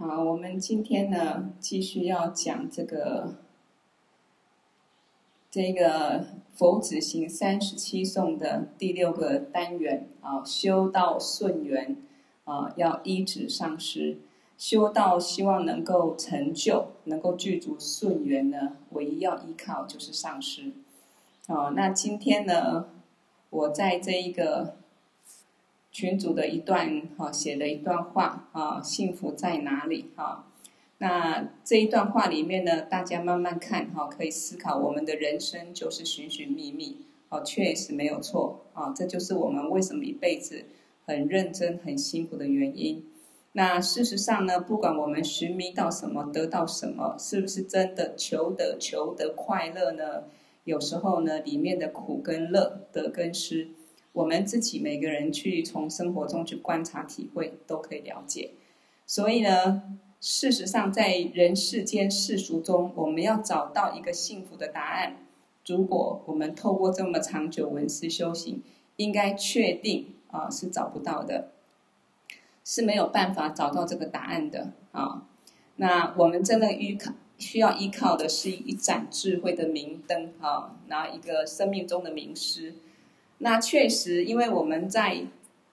好，我们今天呢，继续要讲这个这个佛子行三十七颂的第六个单元啊，修道顺缘啊，要依止上师，修道希望能够成就，能够具足顺缘呢，唯一要依靠就是上师。啊，那今天呢，我在这一个。群组的一段哈写的一段话啊，幸福在哪里哈？那这一段话里面呢，大家慢慢看哈，可以思考我们的人生就是寻寻觅觅哦，确实没有错啊，这就是我们为什么一辈子很认真、很辛苦的原因。那事实上呢，不管我们寻觅到什么，得到什么，是不是真的求得求得快乐呢？有时候呢，里面的苦跟乐，得跟失。我们自己每个人去从生活中去观察体会，都可以了解。所以呢，事实上在人世间世俗中，我们要找到一个幸福的答案。如果我们透过这么长久闻思修行，应该确定啊是找不到的，是没有办法找到这个答案的啊。那我们真的依靠需要依靠的是一盏智慧的明灯啊，拿一个生命中的名师。那确实，因为我们在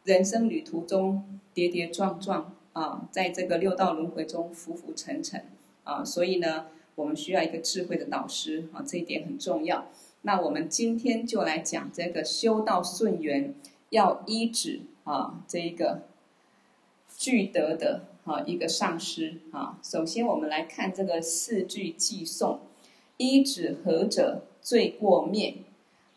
人生旅途中跌跌撞撞啊，在这个六道轮回中浮浮沉沉啊，所以呢，我们需要一个智慧的导师啊，这一点很重要。那我们今天就来讲这个修道顺缘要依止啊，这一个具德的啊一个上师啊。首先，我们来看这个四句偈颂：依止何者罪过灭？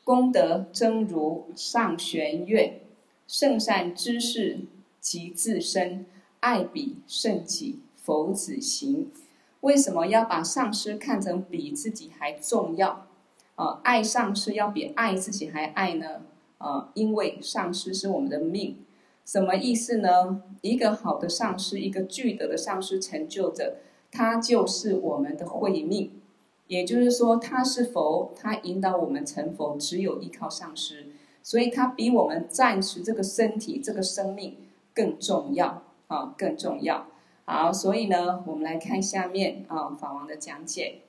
功德真如上弦月，圣善知识即自身，爱彼胜己佛子行。为什么要把上师看成比自己还重要？啊，爱上师要比爱自己还爱呢？啊，因为上师是我们的命。什么意思呢？一个好的上师，一个具德的上师成就者，他就是我们的慧命。也就是说，他是佛，他引导我们成佛，只有依靠上师，所以他比我们暂时这个身体、这个生命更重要啊，更重要。好，所以呢，我们来看下面啊，法王的讲解。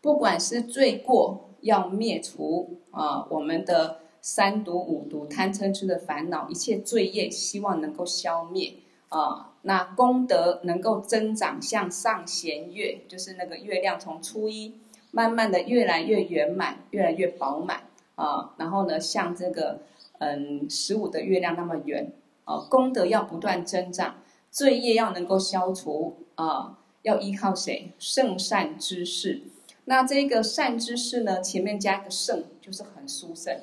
不管是罪过要灭除啊，我们的三毒五毒、贪嗔痴的烦恼，一切罪业，希望能够消灭。啊，那功德能够增长，向上弦月，就是那个月亮从初一慢慢的越来越圆满，越来越饱满啊。然后呢，像这个嗯十五的月亮那么圆啊，功德要不断增长，罪业要能够消除啊，要依靠谁？圣善知识。那这个善知识呢，前面加一个圣，就是很殊胜、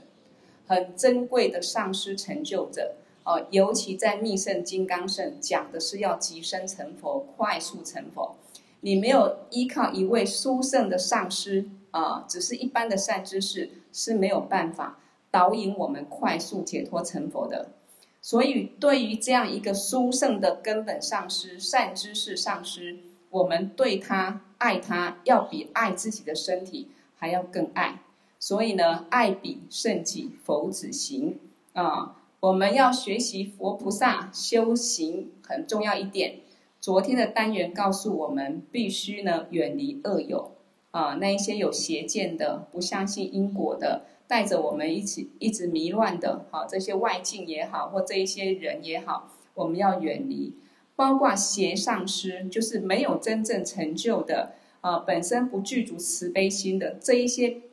很珍贵的上师成就者。哦，尤其在密圣金刚圣讲的是要即生成佛，快速成佛。你没有依靠一位殊胜的上师啊，只是一般的善知识是没有办法导引我们快速解脱成佛的。所以，对于这样一个殊胜的根本上师、善知识上师，我们对他爱他，要比爱自己的身体还要更爱。所以呢，爱彼胜己，佛子行啊。我们要学习佛菩萨修行很重要一点。昨天的单元告诉我们，必须呢远离恶友啊，那一些有邪见的、不相信因果的、带着我们一起一直迷乱的，好、啊、这些外境也好，或这一些人也好，我们要远离。包括邪上师，就是没有真正成就的啊，本身不具足慈悲心的这一些。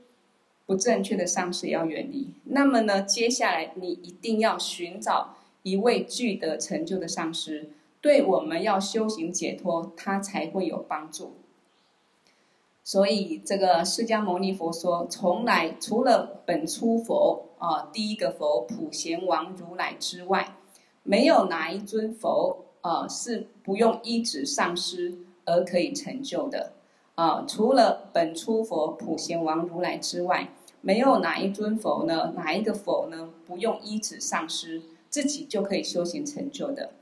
不正确的上师要远离。那么呢，接下来你一定要寻找一位具德成就的上师，对我们要修行解脱，他才会有帮助。所以，这个释迦牟尼佛说，从来除了本初佛啊，第一个佛普贤王如来之外，没有哪一尊佛啊是不用依止上师而可以成就的。啊，除了本初佛普贤王如来之外，没有哪一尊佛呢？哪一个佛呢？不用依止上师，自己就可以修行成就的。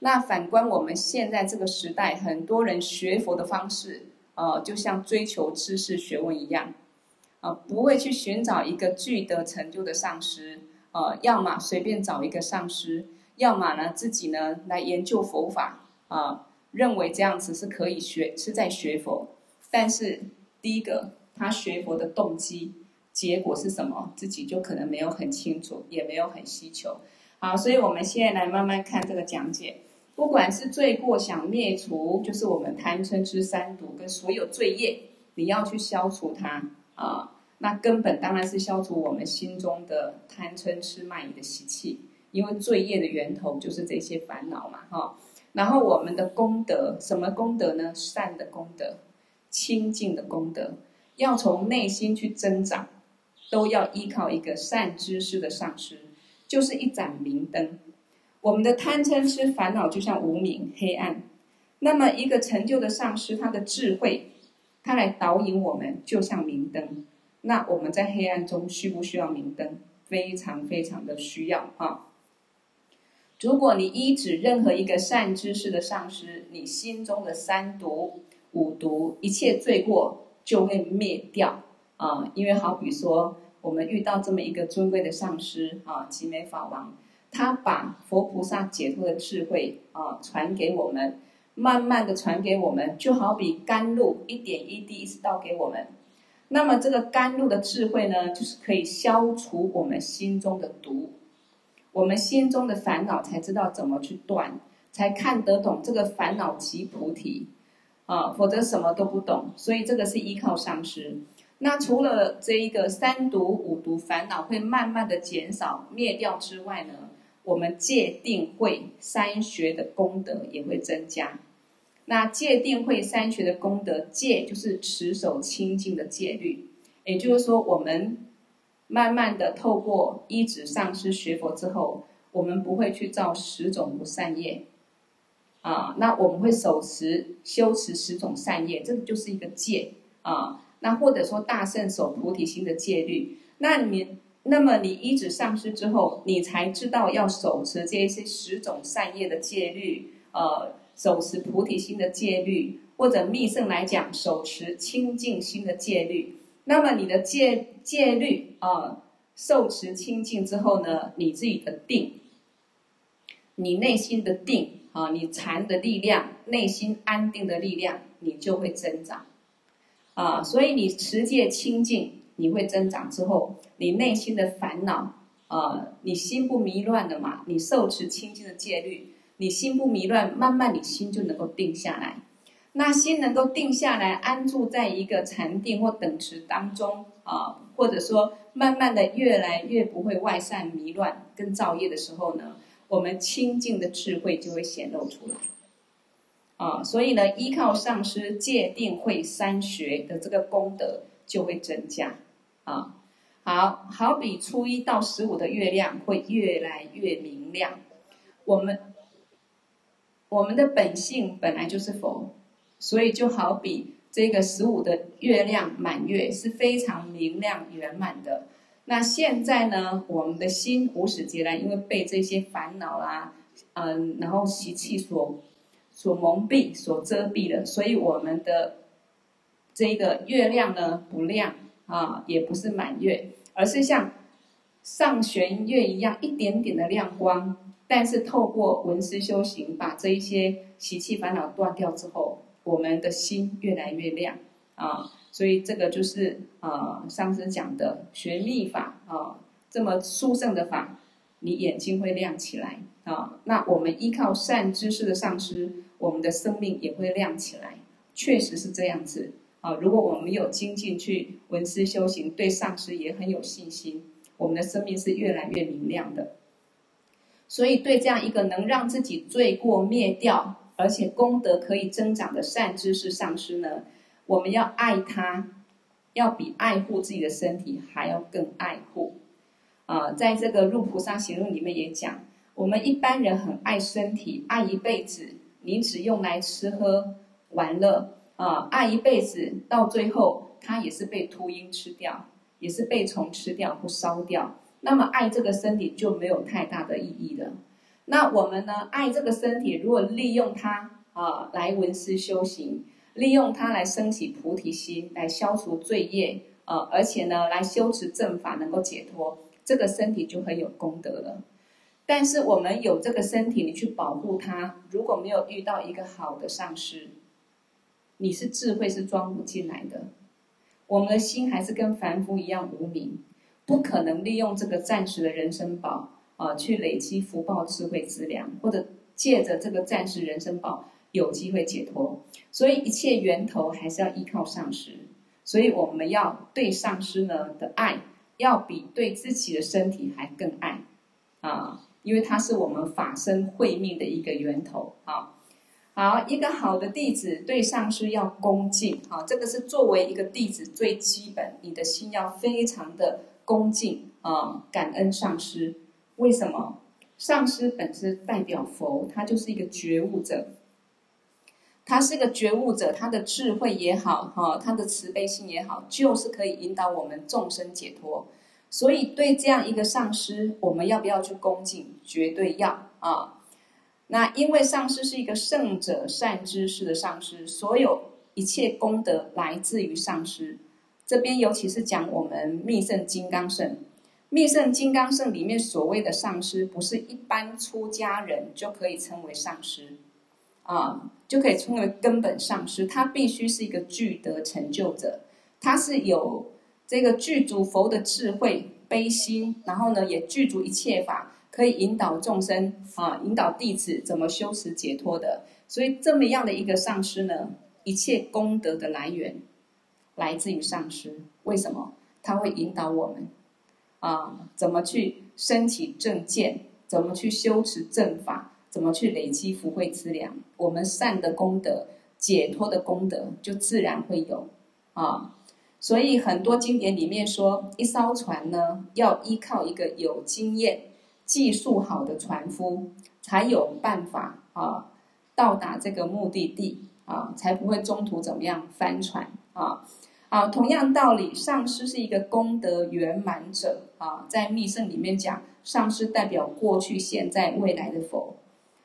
那反观我们现在这个时代，很多人学佛的方式，呃，就像追求知识学问一样，啊，不会去寻找一个具德成就的上师，呃，要么随便找一个上师，要么呢自己呢来研究佛法，啊。认为这样子是可以学，是在学佛。但是第一个，他学佛的动机，结果是什么，自己就可能没有很清楚，也没有很希求。好，所以我们现在来慢慢看这个讲解。不管是罪过想灭除，就是我们贪嗔痴三毒跟所有罪业，你要去消除它啊。那根本当然是消除我们心中的贪嗔痴慢疑的习气，因为罪业的源头就是这些烦恼嘛，哈。然后我们的功德，什么功德呢？善的功德，清净的功德，要从内心去增长，都要依靠一个善知识的上师，就是一盏明灯。我们的贪嗔痴烦恼就像无明黑暗，那么一个成就的上师，他的智慧，他来导引我们，就像明灯。那我们在黑暗中需不需要明灯？非常非常的需要啊！如果你依止任何一个善知识的上师，你心中的三毒、五毒、一切罪过就会灭掉啊！因为好比说，我们遇到这么一个尊贵的上师啊，集美法王，他把佛菩萨解脱的智慧啊传给我们，慢慢的传给我们，就好比甘露一点一滴一直倒给我们。那么这个甘露的智慧呢，就是可以消除我们心中的毒，我们心中的烦恼才知道怎么去断，才看得懂这个烦恼即菩提，啊，否则什么都不懂。所以这个是依靠上师。那除了这一个三毒五毒烦恼会慢慢的减少灭掉之外呢，我们戒定慧三学的功德也会增加。那戒定慧三学的功德，戒就是持守清净的戒律，也就是说，我们慢慢的透过一指上师学佛之后，我们不会去造十种不善业，啊，那我们会守持修持十种善业，这个就是一个戒啊。那或者说大圣守菩提心的戒律，那你那么你依止上师之后，你才知道要手持这些十种善业的戒律，呃。手持菩提心的戒律，或者密圣来讲，手持清净心的戒律。那么你的戒戒律啊，受持清净之后呢，你自己的定，你内心的定啊，你禅的力量，内心安定的力量，你就会增长啊。所以你持戒清净，你会增长之后，你内心的烦恼啊，你心不迷乱了嘛？你受持清净的戒律。你心不迷乱，慢慢你心就能够定下来。那心能够定下来，安住在一个禅定或等持当中啊，或者说慢慢的越来越不会外散迷乱跟造业的时候呢，我们清净的智慧就会显露出来。啊，所以呢，依靠上师戒定慧三学的这个功德就会增加。啊，好，好比初一到十五的月亮会越来越明亮，我们。我们的本性本来就是佛，所以就好比这个十五的月亮满月是非常明亮圆满的。那现在呢，我们的心无始劫来，因为被这些烦恼啦，嗯，然后习气所所蒙蔽、所遮蔽的，所以我们的这个月亮呢不亮啊，也不是满月，而是像上弦月一样一点点的亮光。但是透过闻思修行，把这一些习气烦恼断掉之后，我们的心越来越亮啊！所以这个就是啊，上次讲的学密法啊，这么殊胜的法，你眼睛会亮起来啊。那我们依靠善知识的上师，我们的生命也会亮起来，确实是这样子啊。如果我们有精进去闻思修行，对上师也很有信心，我们的生命是越来越明亮的。所以，对这样一个能让自己罪过灭掉，而且功德可以增长的善知识上师呢，我们要爱他，要比爱护自己的身体还要更爱护。啊，在这个《入菩萨行论》里面也讲，我们一般人很爱身体，爱一辈子，你只用来吃喝玩乐啊，爱一辈子，到最后它也是被秃鹰吃掉，也是被虫吃掉或烧掉。那么爱这个身体就没有太大的意义了。那我们呢？爱这个身体，如果利用它啊来闻思修行，利用它来升起菩提心，来消除罪业啊，而且呢来修持正法，能够解脱，这个身体就很有功德了。但是我们有这个身体，你去保护它，如果没有遇到一个好的上师，你是智慧是装不进来的。我们的心还是跟凡夫一样无明，不可能利用这个暂时的人生宝啊，去累积福报、智慧资粮，或者借着这个暂时人生宝有机会解脱。所以一切源头还是要依靠上师。所以我们要对上师呢的爱，要比对自己的身体还更爱啊，因为它是我们法身慧命的一个源头啊。好，一个好的弟子对上师要恭敬啊，这个是作为一个弟子最基本，你的心要非常的恭敬啊，感恩上师。为什么？上师本身代表佛，他就是一个觉悟者。他是个觉悟者，他的智慧也好，哈，他的慈悲心也好，就是可以引导我们众生解脱。所以，对这样一个上师，我们要不要去恭敬？绝对要啊！那因为上师是一个圣者善知识的上师，所有一切功德来自于上师。这边尤其是讲我们密圣金刚圣，密圣金刚圣里面所谓的上师，不是一般出家人就可以称为上师。啊，就可以称为根本上师，他必须是一个具德成就者，他是有这个具足佛的智慧悲心，然后呢，也具足一切法，可以引导众生啊，引导弟子怎么修持解脱的。所以这么样的一个上师呢，一切功德的来源来自于上师。为什么？他会引导我们啊，怎么去升起正见，怎么去修持正法。怎么去累积福慧资粮？我们善的功德、解脱的功德，就自然会有啊。所以很多经典里面说，一艘船呢，要依靠一个有经验、技术好的船夫，才有办法啊到达这个目的地啊，才不会中途怎么样翻船啊。啊，同样道理，上师是一个功德圆满者啊，在密圣里面讲，上师代表过去、现在、未来的佛。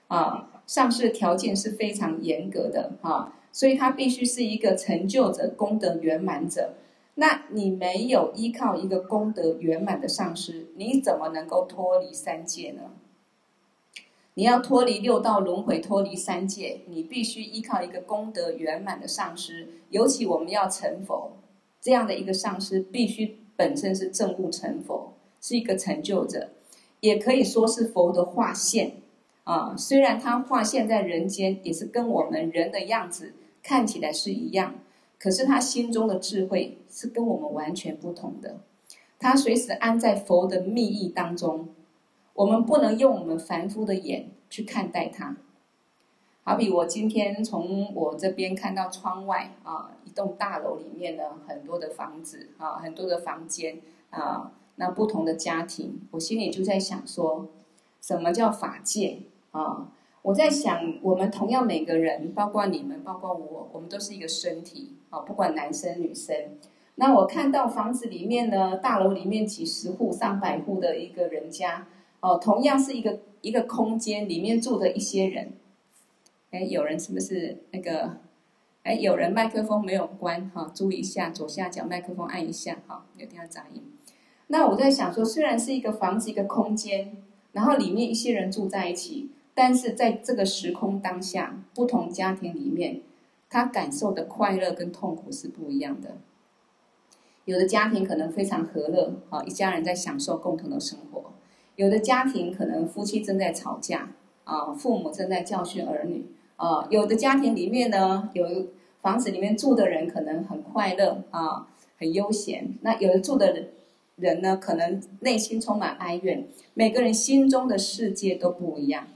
啊，上师的条件是非常严格的啊，所以他必须是一个成就者、功德圆满者。那你没有依靠一个功德圆满的上师，你怎么能够脱离三界呢？你要脱离六道轮回、脱离三界，你必须依靠一个功德圆满的上师。尤其我们要成佛，这样的一个上师必须本身是证悟成佛，是一个成就者，也可以说是佛的化现。啊，虽然他化现在人间，也是跟我们人的样子看起来是一样，可是他心中的智慧是跟我们完全不同的。他随时安在佛的密意当中，我们不能用我们凡夫的眼去看待他。好比我今天从我这边看到窗外啊，一栋大楼里面呢，很多的房子啊，很多的房间啊，那不同的家庭，我心里就在想说，什么叫法界？啊，我在想，我们同样每个人，包括你们，包括我，我们都是一个身体啊，不管男生女生。那我看到房子里面呢，大楼里面几十户、上百户的一个人家，哦，同样是一个一个空间里面住的一些人。哎，有人是不是那个？哎，有人麦克风没有关哈，注意一下左下角麦克风按一下哈，有点杂音。那我在想说，虽然是一个房子一个空间，然后里面一些人住在一起。但是在这个时空当下，不同家庭里面，他感受的快乐跟痛苦是不一样的。有的家庭可能非常和乐，啊，一家人在享受共同的生活；有的家庭可能夫妻正在吵架，啊，父母正在教训儿女，啊，有的家庭里面呢，有房子里面住的人可能很快乐，啊，很悠闲。那有的住的人呢，可能内心充满哀怨。每个人心中的世界都不一样。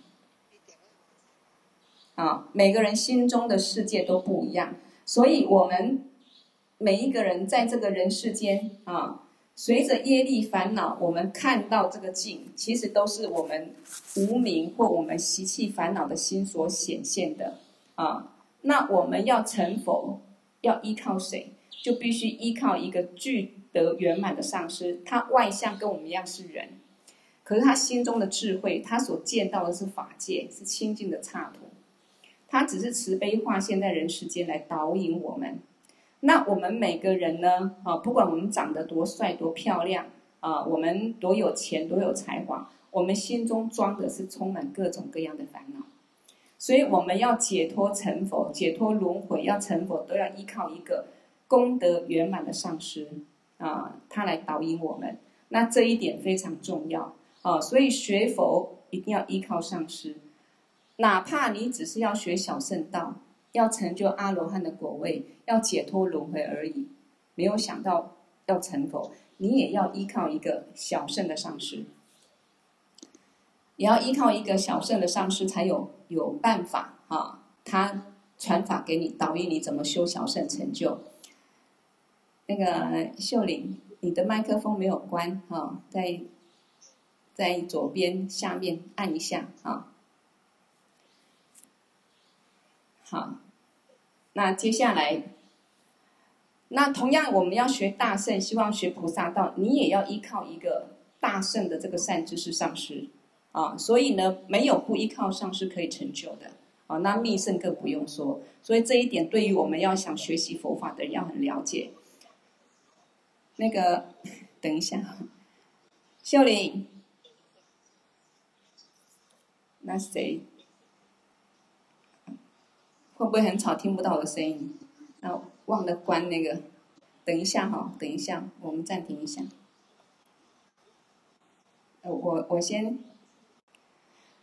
啊，每个人心中的世界都不一样，所以我们每一个人在这个人世间啊，随着业力烦恼，我们看到这个境，其实都是我们无明或我们习气烦恼的心所显现的啊。那我们要成佛，要依靠谁？就必须依靠一个具德圆满的上师，他外相跟我们一样是人，可是他心中的智慧，他所见到的是法界，是清净的刹土。他只是慈悲化现在人世间来导引我们。那我们每个人呢？啊，不管我们长得多帅多漂亮啊，我们多有钱多有才华，我们心中装的是充满各种各样的烦恼。所以我们要解脱成佛，解脱轮回，要成佛都要依靠一个功德圆满的上师啊，他来导引我们。那这一点非常重要啊，所以学佛一定要依靠上师，哪怕你只是要学小圣道，要成就阿罗汉的果位，要解脱轮回而已，没有想到要成佛，你也要依靠一个小圣的上师。也要依靠一个小圣的上师才有有办法啊，他传法给你，导引你怎么修小圣成就。那个秀玲，你的麦克风没有关哈，在在左边下面按一下啊。好，那接下来，那同样我们要学大圣，希望学菩萨道，你也要依靠一个大圣的这个善知识上师。啊，所以呢，没有不依靠上师可以成就的啊。那密圣更不用说，所以这一点对于我们要想学习佛法的人要很了解。那个，等一下，秀玲，那谁，会不会很吵，听不到我的声音？那忘了关那个，等一下哈，等一下，我们暂停一下。我我先。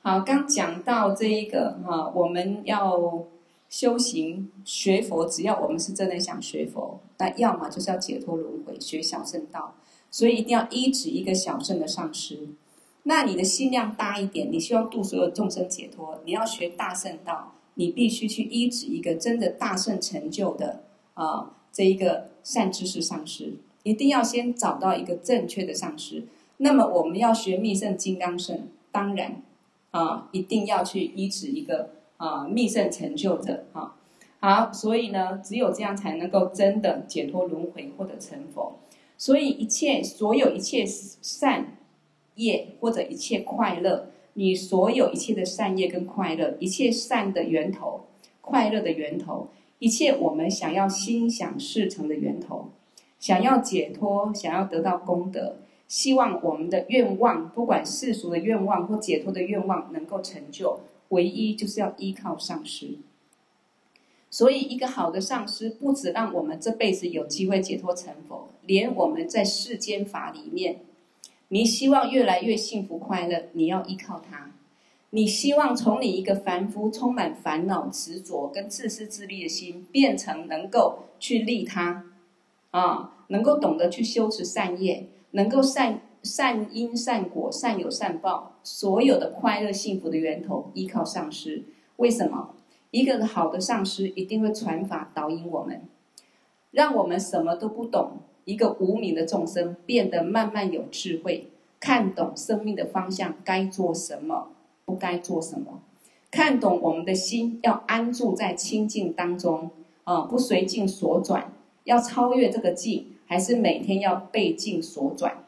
好，刚讲到这一个哈，我们要修行学佛，只要我们是真的想学佛，那要么就是要解脱轮回，学小圣道，所以一定要依止一个小圣的上师。那你的心量大一点，你希望度所有众生解脱，你要学大圣道，你必须去依止一个真的大圣成就的啊这一个善知识上师，一定要先找到一个正确的上师。那么我们要学密圣金刚乘，当然。啊，一定要去依止一个啊密圣成就者啊，好，所以呢，只有这样才能够真的解脱轮回，或者成佛。所以一切所有一切善业或者一切快乐，你所有一切的善业跟快乐，一切善的源头，快乐的源头，一切我们想要心想事成的源头，想要解脱，想要得到功德。希望我们的愿望，不管世俗的愿望或解脱的愿望，能够成就，唯一就是要依靠上师。所以，一个好的上师，不止让我们这辈子有机会解脱成佛，连我们在世间法里面，你希望越来越幸福快乐，你要依靠他。你希望从你一个凡夫充满烦恼、执着跟自私自利的心，变成能够去利他，啊，能够懂得去修持善业。能够善善因善果善有善报，所有的快乐幸福的源头依靠上师。为什么？一个好的上师一定会传法导引我们，让我们什么都不懂，一个无明的众生变得慢慢有智慧，看懂生命的方向该做什么，不该做什么，看懂我们的心要安住在清净当中啊，不随境所转，要超越这个境。还是每天要被境所转，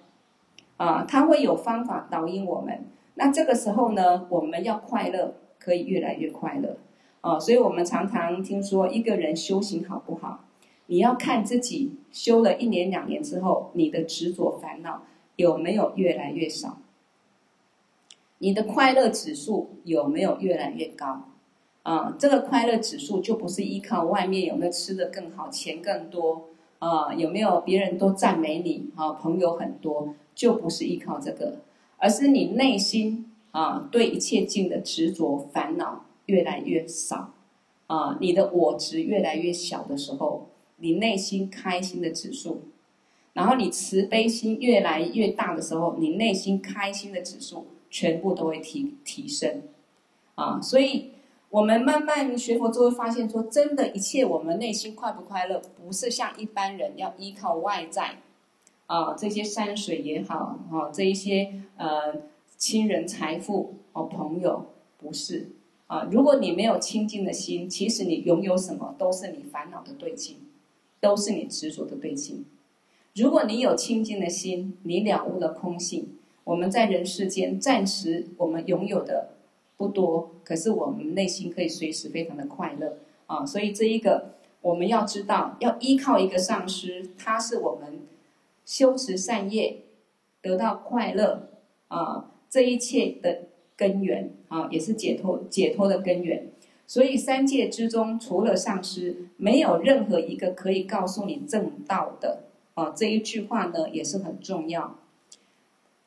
啊，他会有方法导引我们。那这个时候呢，我们要快乐，可以越来越快乐，啊，所以我们常常听说一个人修行好不好，你要看自己修了一年两年之后，你的执着烦恼有没有越来越少，你的快乐指数有没有越来越高，啊，这个快乐指数就不是依靠外面有没有吃的更好，钱更多。啊，有没有别人都赞美你？啊，朋友很多，就不是依靠这个，而是你内心啊，对一切境的执着烦恼越来越少，啊，你的我执越来越小的时候，你内心开心的指数，然后你慈悲心越来越大的时候，你内心开心的指数全部都会提提升，啊，所以。我们慢慢学佛，就会发现说，真的，一切我们内心快不快乐，不是像一般人要依靠外在，啊，这些山水也好，哈，这一些呃亲人、财富哦，朋友，不是啊。如果你没有清净的心，其实你拥有什么都是你烦恼的对境，都是你执着的对境。如果你有清净的心，你了悟了空性，我们在人世间暂时我们拥有的。不多，可是我们内心可以随时非常的快乐啊！所以这一个我们要知道，要依靠一个上师，他是我们修持善业得到快乐啊，这一切的根源啊，也是解脱解脱的根源。所以三界之中，除了上师，没有任何一个可以告诉你正道的啊。这一句话呢，也是很重要。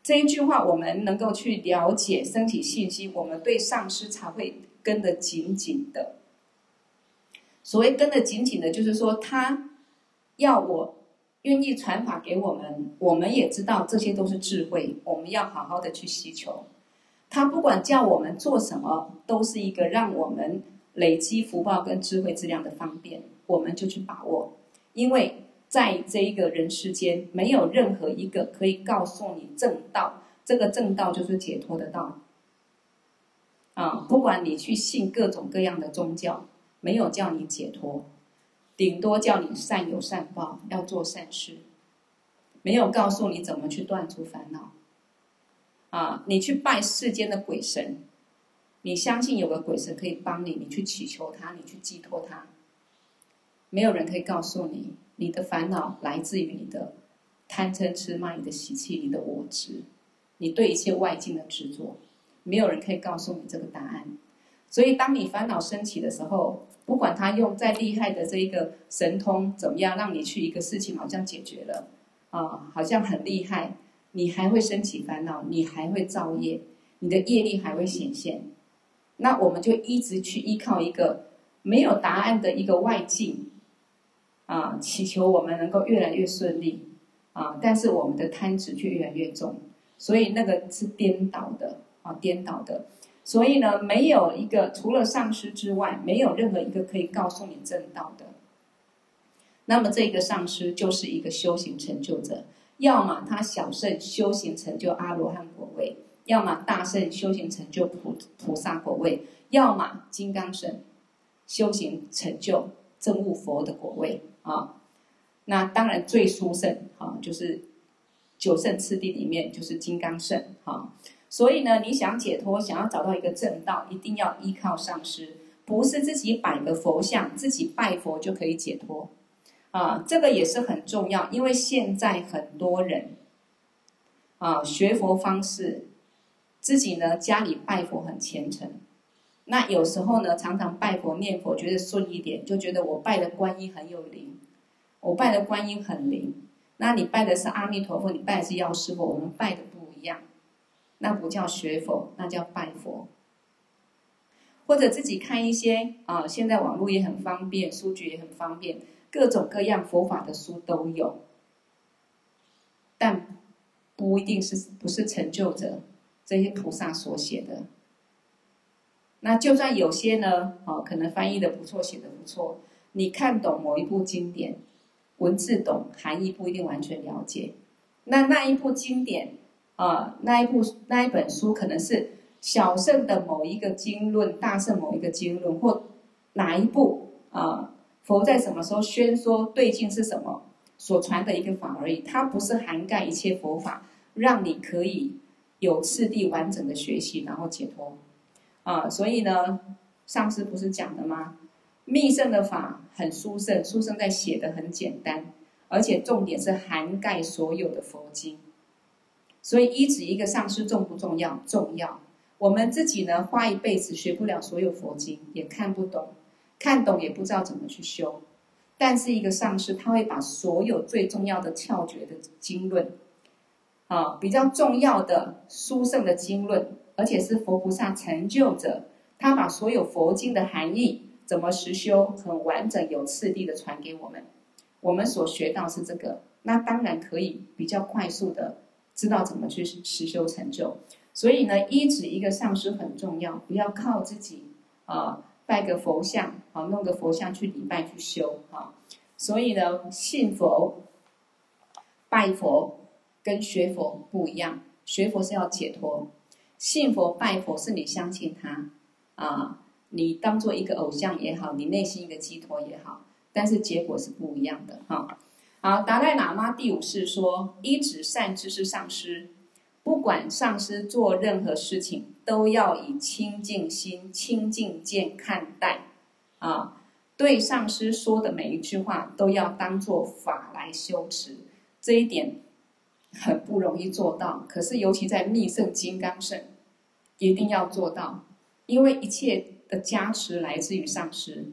这一句话，我们能够去了解、身体信息，我们对上师才会跟得紧紧的。所谓跟得紧紧的，就是说他要我愿意传法给我们，我们也知道这些都是智慧，我们要好好的去吸求。他不管叫我们做什么，都是一个让我们累积福报跟智慧质量的方便，我们就去把握，因为。在这一个人世间，没有任何一个可以告诉你正道。这个正道就是解脱的道。啊，不管你去信各种各样的宗教，没有叫你解脱，顶多叫你善有善报，要做善事，没有告诉你怎么去断除烦恼。啊，你去拜世间的鬼神，你相信有个鬼神可以帮你，你去祈求他，你去寄托他，没有人可以告诉你。你的烦恼来自于你的贪嗔痴慢，你的习气，你的我执，你对一切外境的执着，没有人可以告诉你这个答案。所以，当你烦恼升起的时候，不管他用再厉害的这一个神通怎么样，让你去一个事情好像解决了啊，好像很厉害，你还会升起烦恼，你还会造业，你的业力还会显现。那我们就一直去依靠一个没有答案的一个外境。啊，祈求我们能够越来越顺利，啊，但是我们的贪执却越来越重，所以那个是颠倒的，啊，颠倒的。所以呢，没有一个除了上师之外，没有任何一个可以告诉你正道的。那么这个上师就是一个修行成就者，要么他小圣修行成就阿罗汉果位，要么大圣修行成就菩菩萨果位，要么金刚圣修行成就证悟佛的果位。啊，那当然最殊胜啊，就是九圣次第里面就是金刚圣啊。所以呢，你想解脱，想要找到一个正道，一定要依靠上师，不是自己摆个佛像，自己拜佛就可以解脱啊。这个也是很重要，因为现在很多人啊学佛方式，自己呢家里拜佛很虔诚。那有时候呢，常常拜佛念佛，觉得顺一点，就觉得我拜的观音很有灵，我拜的观音很灵。那你拜的是阿弥陀佛，你拜的是药师佛，我们拜的不一样。那不叫学佛，那叫拜佛。或者自己看一些啊，现在网络也很方便，书局也很方便，各种各样佛法的书都有，但不一定是不是成就者这些菩萨所写的。那就算有些呢，哦，可能翻译的不错，写的不错，你看懂某一部经典，文字懂，含义不一定完全了解。那那一部经典，啊，那一部那一本书，可能是小圣的某一个经论，大圣某一个经论，或哪一部啊，佛在什么时候宣说对境是什么，所传的一个法而已，它不是涵盖一切佛法，让你可以有次第完整的学习，然后解脱。啊，所以呢，上师不是讲的吗？密乘的法很殊胜，殊胜在写的很简单，而且重点是涵盖所有的佛经。所以一指一个上师重不重要？重要。我们自己呢，花一辈子学不了所有佛经，也看不懂，看懂也不知道怎么去修。但是一个上师，他会把所有最重要的窍诀的经论，啊，比较重要的殊胜的经论。而且是佛菩萨成就者，他把所有佛经的含义怎么实修，很完整有次第的传给我们。我们所学到是这个，那当然可以比较快速的知道怎么去实修成就。所以呢，一指一个上师很重要，不要靠自己啊，拜个佛像啊，弄个佛像去礼拜去修啊。所以呢，信佛、拜佛跟学佛不一样，学佛是要解脱。信佛拜佛是你相信他，啊，你当做一个偶像也好，你内心一个寄托也好，但是结果是不一样的哈。好，达赖喇嘛第五世说：依止善知识上师，不管上师做任何事情，都要以清净心、清净见看待，啊，对上师说的每一句话都要当做法来修持，这一点很不容易做到。可是尤其在密圣金刚圣，一定要做到，因为一切的加持来自于上师，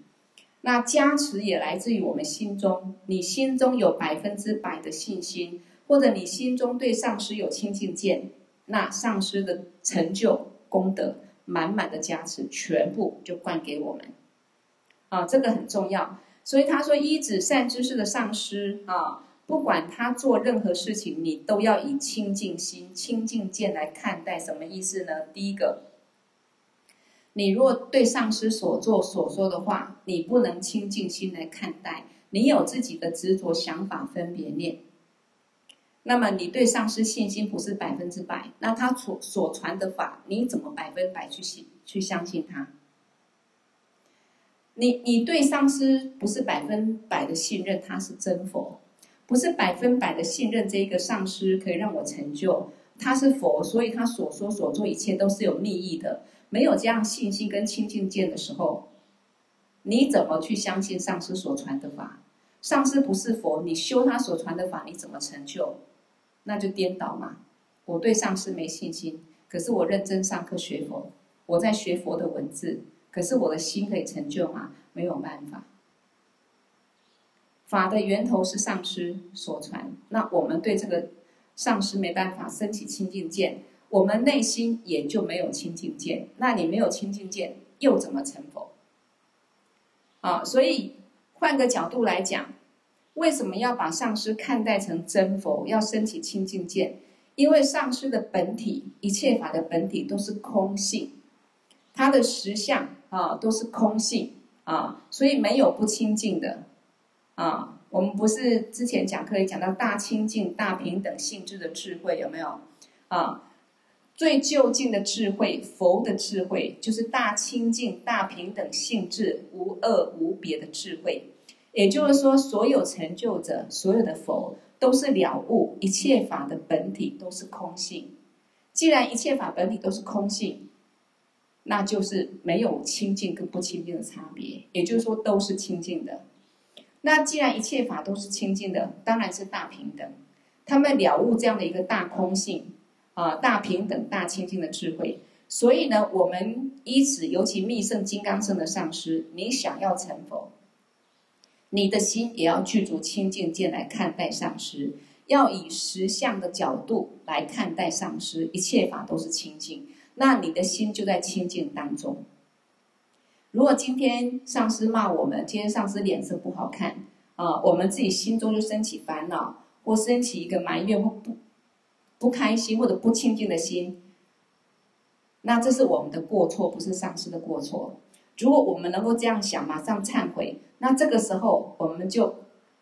那加持也来自于我们心中。你心中有百分之百的信心，或者你心中对上师有清净见，那上师的成就功德满满的加持，全部就灌给我们。啊，这个很重要。所以他说，依止善知识的上师啊，不管他做任何事情，你都要以清净心、清净见来看待。什么意思呢？第一个，你若对上师所做所说的话，你不能清净心来看待，你有自己的执着想法、分别念，那么你对上师信心不是百分之百，那他所所传的法，你怎么百分百去信、去相信他？你你对上师不是百分百的信任，他是真佛，不是百分百的信任这一个上师可以让我成就，他是佛，所以他所说所做一切都是有利益的。没有这样信心跟清净见的时候，你怎么去相信上师所传的法？上师不是佛，你修他所传的法，你怎么成就？那就颠倒嘛。我对上师没信心，可是我认真上课学佛，我在学佛的文字。可是我的心可以成就吗？没有办法。法的源头是上师所传，那我们对这个上师没办法升起清净见，我们内心也就没有清净见。那你没有清净见，又怎么成佛？啊，所以换个角度来讲，为什么要把上师看待成真佛，要升起清净见？因为上师的本体，一切法的本体都是空性，它的实相。啊，都是空性啊，所以没有不清净的啊。我们不是之前讲课也讲到大清净、大平等性质的智慧有没有？啊，最究竟的智慧，佛的智慧，就是大清净、大平等性质、无二无别的智慧。也就是说，所有成就者，所有的佛，都是了悟一切法的本体都是空性。既然一切法本体都是空性。那就是没有清净跟不清净的差别，也就是说都是清净的。那既然一切法都是清净的，当然是大平等。他们了悟这样的一个大空性啊，大平等、大清净的智慧。所以呢，我们依此，尤其密圣金刚圣的上师，你想要成佛，你的心也要具足清净见来看待上师，要以实相的角度来看待上师，一切法都是清净。那你的心就在清净当中。如果今天上司骂我们，今天上司脸色不好看啊，我们自己心中就升起烦恼，或升起一个埋怨或不不开心或者不清净的心，那这是我们的过错，不是上司的过错。如果我们能够这样想，马上忏悔，那这个时候我们就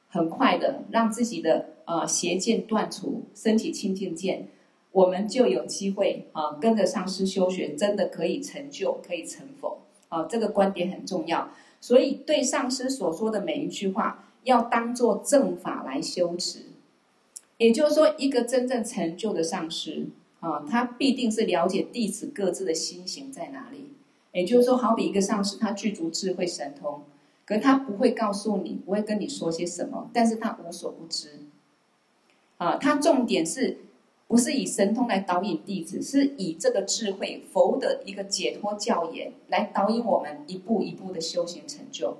很快的让自己的呃邪见断除，升起清净见。我们就有机会啊，跟着上师修学，真的可以成就，可以成佛啊！这个观点很重要，所以对上师所说的每一句话，要当作正法来修持。也就是说，一个真正成就的上师啊，他必定是了解弟子各自的心行在哪里。也就是说，好比一个上师，他具足智慧神通，可他不会告诉你，不会跟你说些什么，但是他无所不知啊。他重点是。不是以神通来导引弟子，是以这个智慧佛的一个解脱教言来导引我们一步一步的修行成就。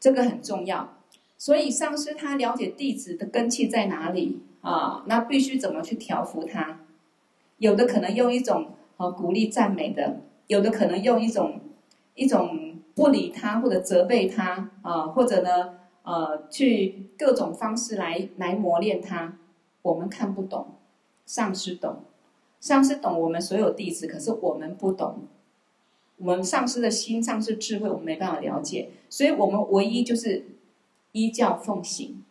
这个很重要，所以上师他了解弟子的根器在哪里啊？那必须怎么去调服他？有的可能用一种啊鼓励赞美的，有的可能用一种一种不理他或者责备他啊，或者呢？呃，去各种方式来来磨练他，我们看不懂，上师懂，上师懂我们所有弟子，可是我们不懂，我们上师的心、上师智慧，我们没办法了解，所以我们唯一就是依教奉行，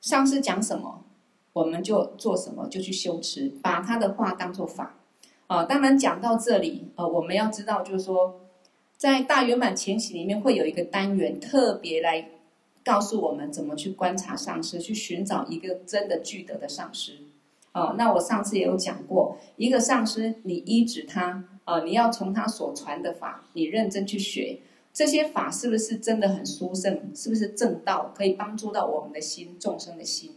上师讲什么，我们就做什么，就去修持，把他的话当做法。啊、当然讲到这里，呃，我们要知道，就是说。在大圆满前期里面会有一个单元，特别来告诉我们怎么去观察上师，去寻找一个真的具德的上师。哦，那我上次也有讲过，一个上师，你依止他，啊、你要从他所传的法，你认真去学，这些法是不是真的很殊胜？是不是正道，可以帮助到我们的心、众生的心？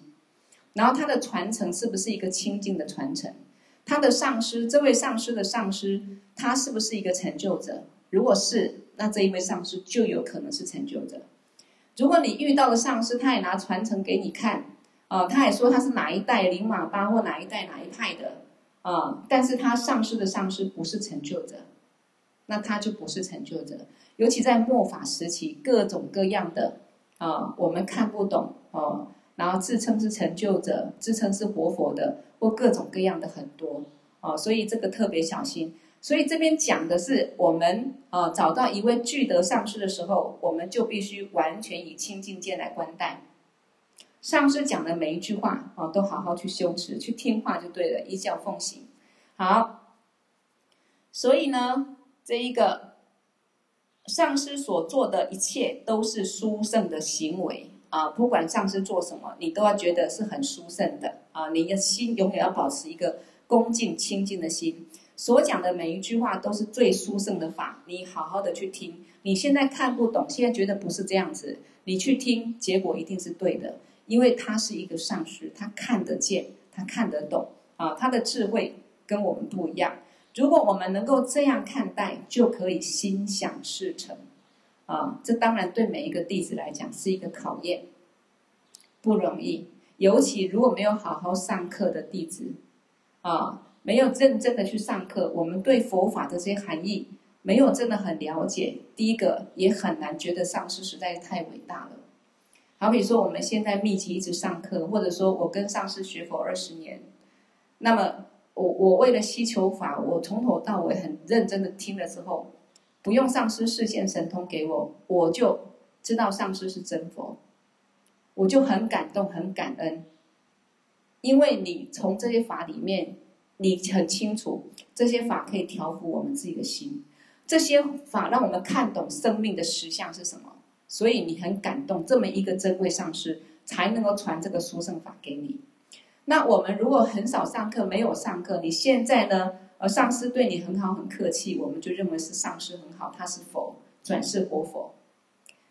然后他的传承是不是一个清净的传承？他的上师，这位上师的上师，他是不是一个成就者？如果是，那这一位上师就有可能是成就者。如果你遇到的上师，他也拿传承给你看，啊、他也说他是哪一代灵马巴或哪一代哪一派的，啊、但是他上师的上师不是成就者，那他就不是成就者。尤其在末法时期，各种各样的啊、我们看不懂哦、然后自称是成就者，自称是活佛的，或各种各样的很多啊、所以这个特别小心。所以这边讲的是，我们啊找到一位具德上师的时候，我们就必须完全以清净见来观待。上师讲的每一句话啊，都好好去修持，去听话就对了，依教奉行。好，所以呢，这一个上师所做的一切都是殊胜的行为啊，不管上师做什么，你都要觉得是很殊胜的啊，你的心永远要保持一个恭敬清净的心。所讲的每一句话都是最殊胜的法，你好好的去听。你现在看不懂，现在觉得不是这样子，你去听，结果一定是对的，因为他是一个上师，他看得见，他看得懂啊，他的智慧跟我们不一样。如果我们能够这样看待，就可以心想事成啊。这当然对每一个弟子来讲是一个考验，不容易。尤其如果没有好好上课的弟子啊。没有认真的去上课，我们对佛法的这些含义没有真的很了解。第一个也很难觉得上师实在是太伟大了。好比说我们现在密集一直上课，或者说我跟上师学佛二十年，那么我我为了希求法，我从头到尾很认真的听了之后，不用上师示现神通给我，我就知道上师是真佛，我就很感动很感恩，因为你从这些法里面。你很清楚，这些法可以调伏我们自己的心，这些法让我们看懂生命的实相是什么，所以你很感动，这么一个珍贵上师才能够传这个殊胜法给你。那我们如果很少上课，没有上课，你现在呢？呃，上师对你很好，很客气，我们就认为是上师很好，他是佛，转世活佛。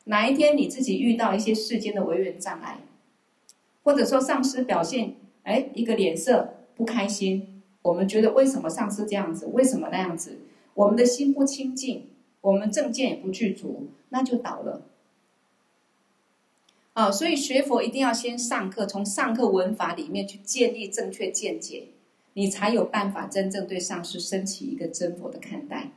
哪一天你自己遇到一些世间的违缘障碍，或者说上师表现，哎，一个脸色不开心。我们觉得为什么上师这样子？为什么那样子？我们的心不清净，我们正见也不具足，那就倒了。啊，所以学佛一定要先上课，从上课闻法里面去建立正确见解，你才有办法真正对上师升起一个真佛的看待，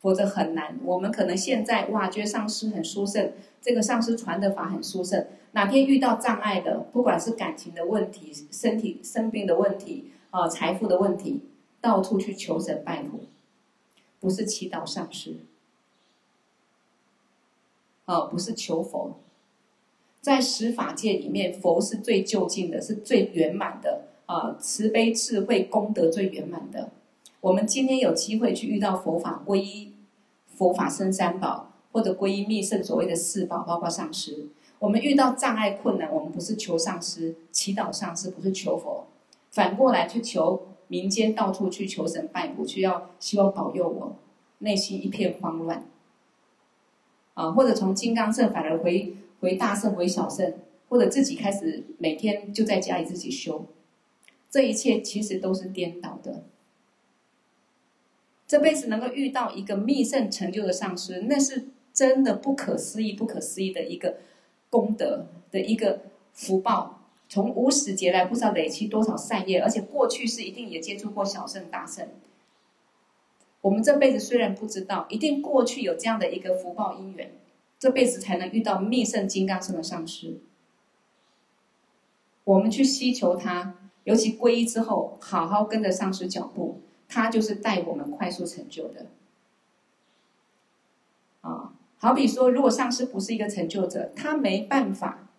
否则很难。我们可能现在哇，觉得上师很殊胜，这个上师传的法很殊胜，哪天遇到障碍的，不管是感情的问题、身体生病的问题。啊，财富的问题，到处去求神拜佛，不是祈祷上师，啊，不是求佛，在十法界里面，佛是最究竟的，是最圆满的，啊，慈悲智慧功德最圆满的。我们今天有机会去遇到佛法，皈依佛法生三宝，或者皈依密圣所谓的四宝，包括上师。我们遇到障碍困难，我们不是求上师，祈祷上师，不是求佛。反过来去求民间，到处去求神拜佛，去要希望保佑我，内心一片慌乱。啊，或者从金刚圣反而回回大圣回小圣，或者自己开始每天就在家里自己修，这一切其实都是颠倒的。这辈子能够遇到一个密圣成就的上师，那是真的不可思议、不可思议的一个功德的一个福报。从无始劫来，不知道累积多少善业，而且过去是一定也接触过小圣大圣。我们这辈子虽然不知道，一定过去有这样的一个福报因缘，这辈子才能遇到密圣金刚圣的上师。我们去希求他，尤其皈依之后，好好跟着上师脚步，他就是带我们快速成就的。啊，好比说，如果上师不是一个成就者，他没办法。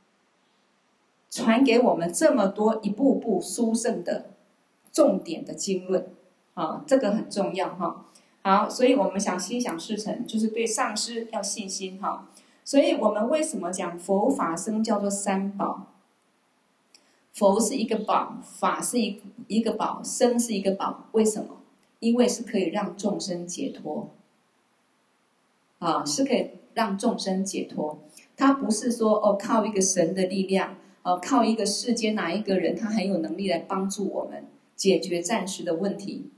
传给我们这么多一步步殊胜的重点的经论啊，这个很重要哈。好，所以我们想心想事成，就是对上师要信心哈。所以我们为什么讲佛法僧叫做三宝？佛是一个宝，法是一一个宝，僧是一个宝。为什么？因为是可以让众生解脱啊，是可以让众生解脱。他不是说哦，靠一个神的力量，呃，靠一个世间哪一个人，他很有能力来帮助我们解决暂时的问题。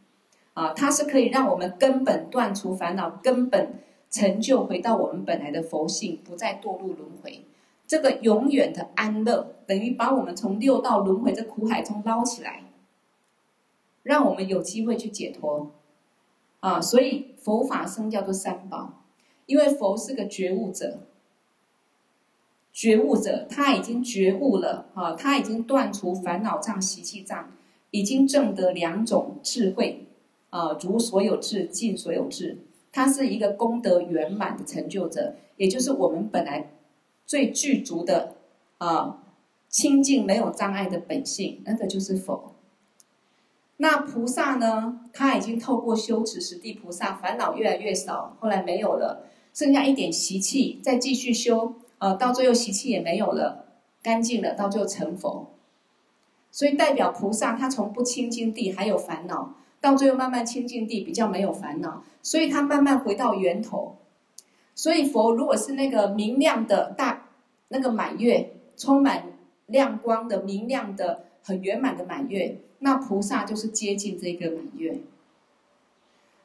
啊，他是可以让我们根本断除烦恼，根本成就回到我们本来的佛性，不再堕入轮回。这个永远的安乐，等于把我们从六道轮回这苦海中捞起来，让我们有机会去解脱。啊，所以佛法僧叫做三宝，因为佛是个觉悟者，觉悟者他已经觉悟了啊，他已经断除烦恼障、习气障，已经证得两种智慧啊，如所有智，尽所有智，他是一个功德圆满的成就者，也就是我们本来。最具足的啊，清净没有障碍的本性，那个就是佛。那菩萨呢？他已经透过修持十地菩萨，烦恼越来越少，后来没有了，剩下一点习气，再继续修，呃，到最后习气也没有了，干净了，到最后成佛。所以代表菩萨，他从不清净地还有烦恼，到最后慢慢清净地比较没有烦恼，所以他慢慢回到源头。所以佛如果是那个明亮的大那个满月，充满亮光的明亮的很圆满的满月，那菩萨就是接近这个满月。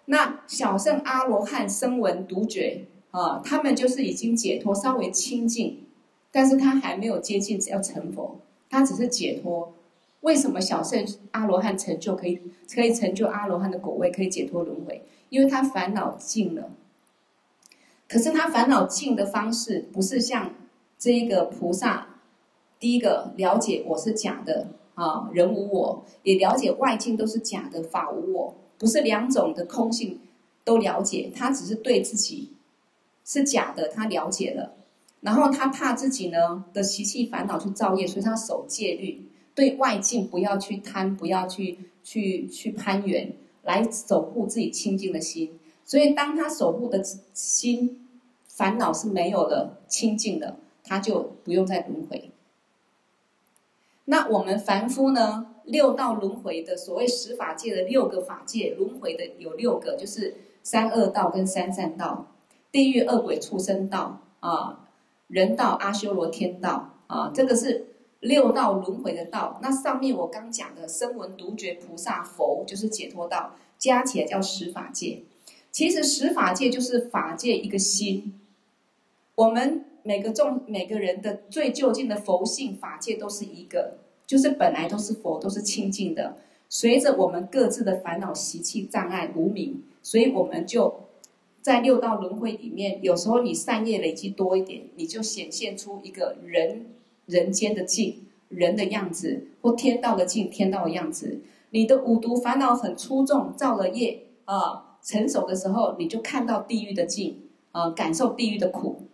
那小圣阿罗汉声闻独觉啊，他们就是已经解脱，稍微清净，但是他还没有接近要成佛，他只是解脱。为什么小圣阿罗汉成就可以可以成就阿罗汉的果位，可以解脱轮回？因为他烦恼尽了。可是他烦恼尽的方式不是像这一个菩萨，第一个了解我是假的啊，人无我，也了解外境都是假的，法无我，不是两种的空性都了解，他只是对自己是假的，他了解了，然后他怕自己呢的习气烦恼去造业，所以他守戒律，对外境不要去贪，不要去去去攀缘，来守护自己清净的心。所以，当他守护的心烦恼是没有了、清净了，他就不用再轮回。那我们凡夫呢？六道轮回的所谓十法界的六个法界轮回的有六个，就是三恶道跟三善道、地狱、恶鬼、畜生道啊、人道、阿修罗、天道啊，这个是六道轮回的道。那上面我刚讲的声闻独觉菩萨佛，就是解脱道，加起来叫十法界。其实十法界就是法界一个心，我们每个众每个人的最究竟的佛性法界都是一个，就是本来都是佛，都是清净的。随着我们各自的烦恼习气障碍无明，所以我们就在六道轮回里面，有时候你善业累积多一点，你就显现出一个人人间的境，人的样子，或天道的境，天道的样子。你的五毒烦恼很粗重，造了业啊。成熟的时候，你就看到地狱的境，啊，感受地狱的苦，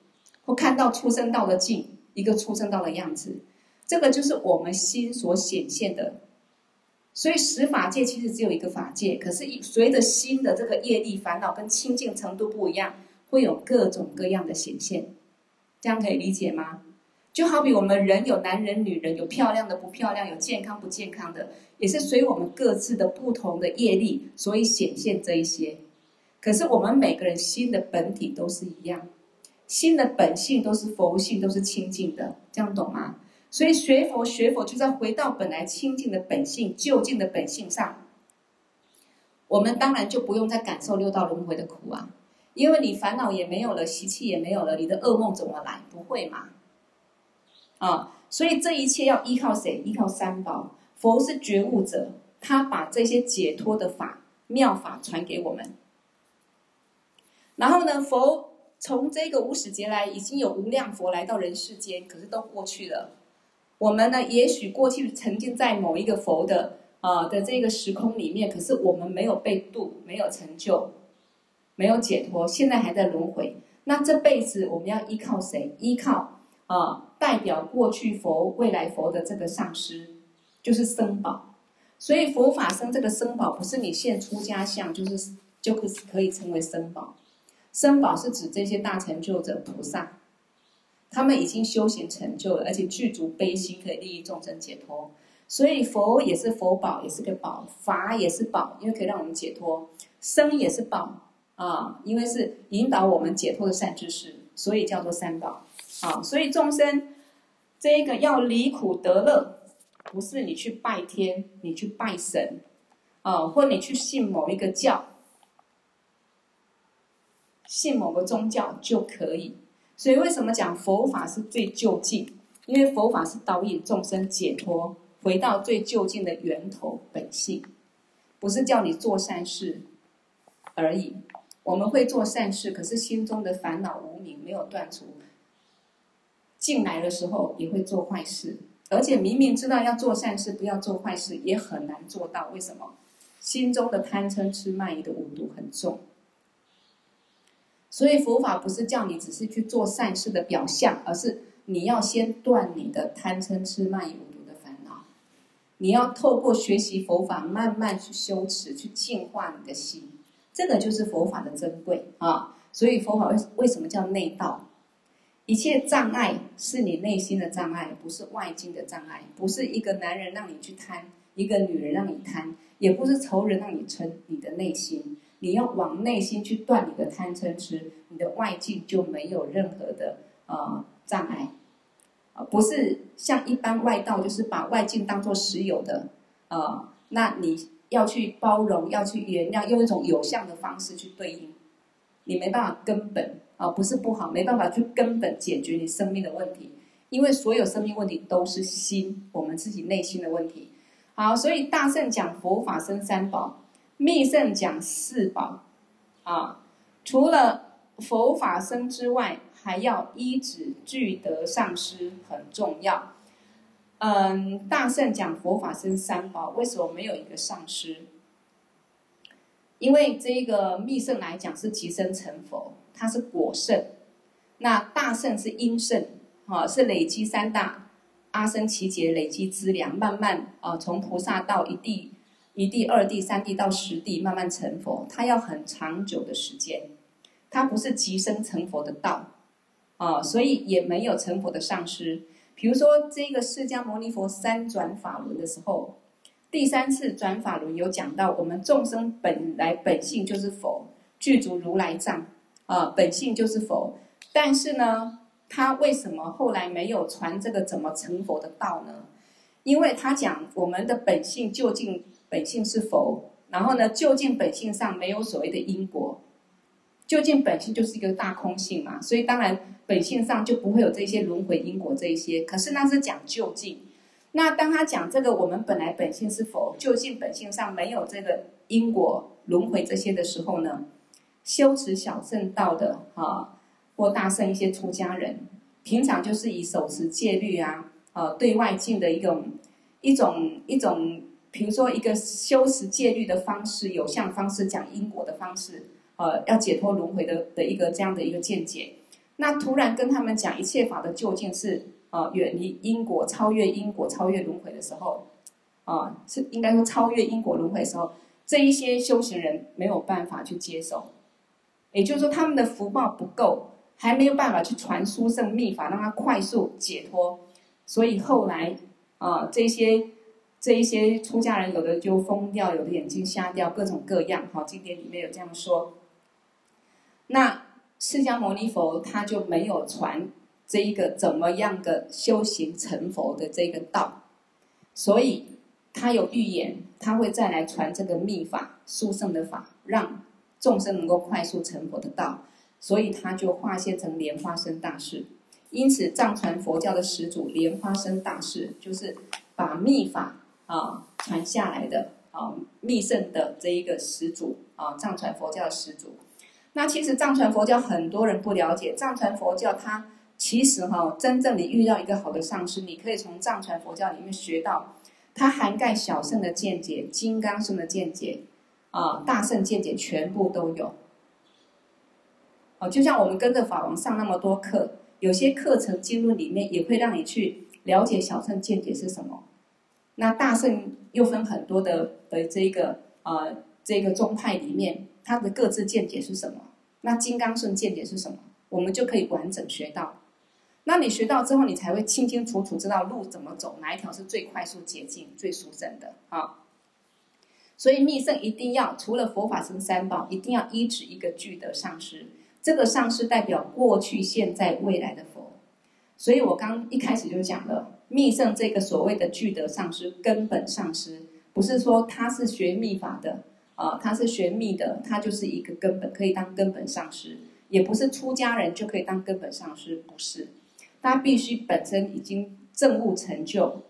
或看到畜生道的境，一个畜生道的样子，这个就是我们心所显现的。所以十法界其实只有一个法界，可是随着心的这个业力烦恼跟清净程度不一样，会有各种各样的显现。这样可以理解吗？就好比我们人有男人、女人，有漂亮的、不漂亮，有健康、不健康的，也是随我们各自的不同的业力，所以显现这一些。可是我们每个人心的本体都是一样，心的本性都是佛性，都是清净的，这样懂吗？所以学佛学佛，就在回到本来清净的本性、究竟的本性上，我们当然就不用再感受六道轮回的苦啊，因为你烦恼也没有了，习气也没有了，你的噩梦怎么来？不会嘛？啊，所以这一切要依靠谁？依靠三宝。佛是觉悟者，他把这些解脱的法妙法传给我们。然后呢，佛从这个无始劫来，已经有无量佛来到人世间，可是都过去了。我们呢，也许过去曾经在某一个佛的啊的这个时空里面，可是我们没有被度，没有成就，没有解脱，现在还在轮回。那这辈子我们要依靠谁？依靠啊。代表过去佛、未来佛的这个上师，就是僧宝。所以佛法僧这个僧宝，不是你现出家相，就是就可可以称为僧宝。僧宝是指这些大成就者菩萨，他们已经修行成就了，而且具足悲心，可以利益众生解脱。所以佛也是佛宝，也是个宝；法也是宝，因为可以让我们解脱；生也是宝，啊，因为是引导我们解脱的善知识，所以叫做三宝啊。所以众生这个要离苦得乐，不是你去拜天，你去拜神啊，或你去信某一个教，信某个宗教就可以。所以为什么讲佛法是最究竟？因为佛法是导引众生解脱，回到最究竟的源头本性，不是叫你做善事而已。我们会做善事，可是心中的烦恼无明没有断除，进来的时候也会做坏事，而且明明知道要做善事，不要做坏事，也很难做到。为什么？心中的贪嗔痴慢疑的五毒很重。所以佛法不是叫你只是去做善事的表象，而是你要先断你的贪嗔痴慢疑五毒的烦恼。你要透过学习佛法，慢慢去修持，去净化你的心。这个就是佛法的珍贵啊！所以佛法为为什么叫内道？一切障碍是你内心的障碍，不是外境的障碍，不是一个男人让你去贪，一个女人让你贪，也不是仇人让你嗔。你的内心，你要往内心去断你的贪嗔痴，你的外境就没有任何的呃障碍啊！不是像一般外道，就是把外境当作实有的呃，那你。要去包容，要去原谅，用一种有相的方式去对应，你没办法根本啊，不是不好，没办法去根本解决你生命的问题，因为所有生命问题都是心，我们自己内心的问题。好，所以大圣讲佛法生三宝，密圣讲四宝，啊，除了佛法生之外，还要依止具德上师，很重要。嗯，大圣讲佛法生三宝，为什么没有一个上师？因为这个密圣来讲是即生成佛，它是果圣；那大圣是因圣，啊，是累积三大阿僧只劫累积资粮，慢慢啊从菩萨到一地、一地、二地、三地到十地，慢慢成佛，它要很长久的时间，它不是即生成佛的道，啊，所以也没有成佛的上师。比如说，这个释迦牟尼佛三转法轮的时候，第三次转法轮有讲到，我们众生本来本性就是佛，具足如来藏啊，本性就是佛。但是呢，他为什么后来没有传这个怎么成佛的道呢？因为他讲我们的本性究竟本性是佛，然后呢，究竟本性上没有所谓的因果，究竟本性就是一个大空性嘛，所以当然。本性上就不会有这些轮回因果这一些，可是那是讲究竟。那当他讲这个，我们本来本性是否究竟本性上没有这个因果轮回这些的时候呢？修持小圣道的啊，或大圣一些出家人，平常就是以守持戒律啊，呃，对外境的一种一种一种，比如说一个修持戒律的方式，有相方式讲因果的方式，呃，要解脱轮回的的一个这样的一个见解。那突然跟他们讲一切法的究竟是啊，远离因果、超越因果、超越轮回的时候，啊，是应该说超越因果轮回的时候，这一些修行人没有办法去接受，也就是说他们的福报不够，还没有办法去传殊胜密法，让他快速解脱，所以后来啊，这些这一些出家人有的就疯掉，有的眼睛瞎掉，各种各样。好，经典里面有这样说。那。释迦牟尼佛他就没有传这一个怎么样的修行成佛的这个道，所以他有预言，他会再来传这个密法、殊胜的法，让众生能够快速成佛的道，所以他就化现成莲花生大士。因此，藏传佛教的始祖莲花生大士，就是把密法啊传下来的啊密圣的这一个始祖啊，藏传佛教的始祖。那其实藏传佛教很多人不了解，藏传佛教它其实哈，真正你遇到一个好的上师，你可以从藏传佛教里面学到，它涵盖小圣的见解、金刚圣的见解，啊，大圣见解全部都有。哦，就像我们跟着法王上那么多课，有些课程经论里面也会让你去了解小圣见解是什么。那大圣又分很多的的这个啊，这个宗派里面。他的各自见解是什么？那金刚圣见解是什么？我们就可以完整学到。那你学到之后，你才会清清楚楚知道路怎么走，哪一条是最快速捷径、最殊胜的啊。所以密圣一定要除了佛法僧三宝，一定要依止一个具德上师。这个上师代表过去、现在、未来的佛。所以我刚一开始就讲了，密圣这个所谓的具德上师，根本上师，不是说他是学密法的啊，他是学密的，他就是一个根本，可以当根本上师。也不是出家人就可以当根本上师，不是，他必须本身已经证悟成就，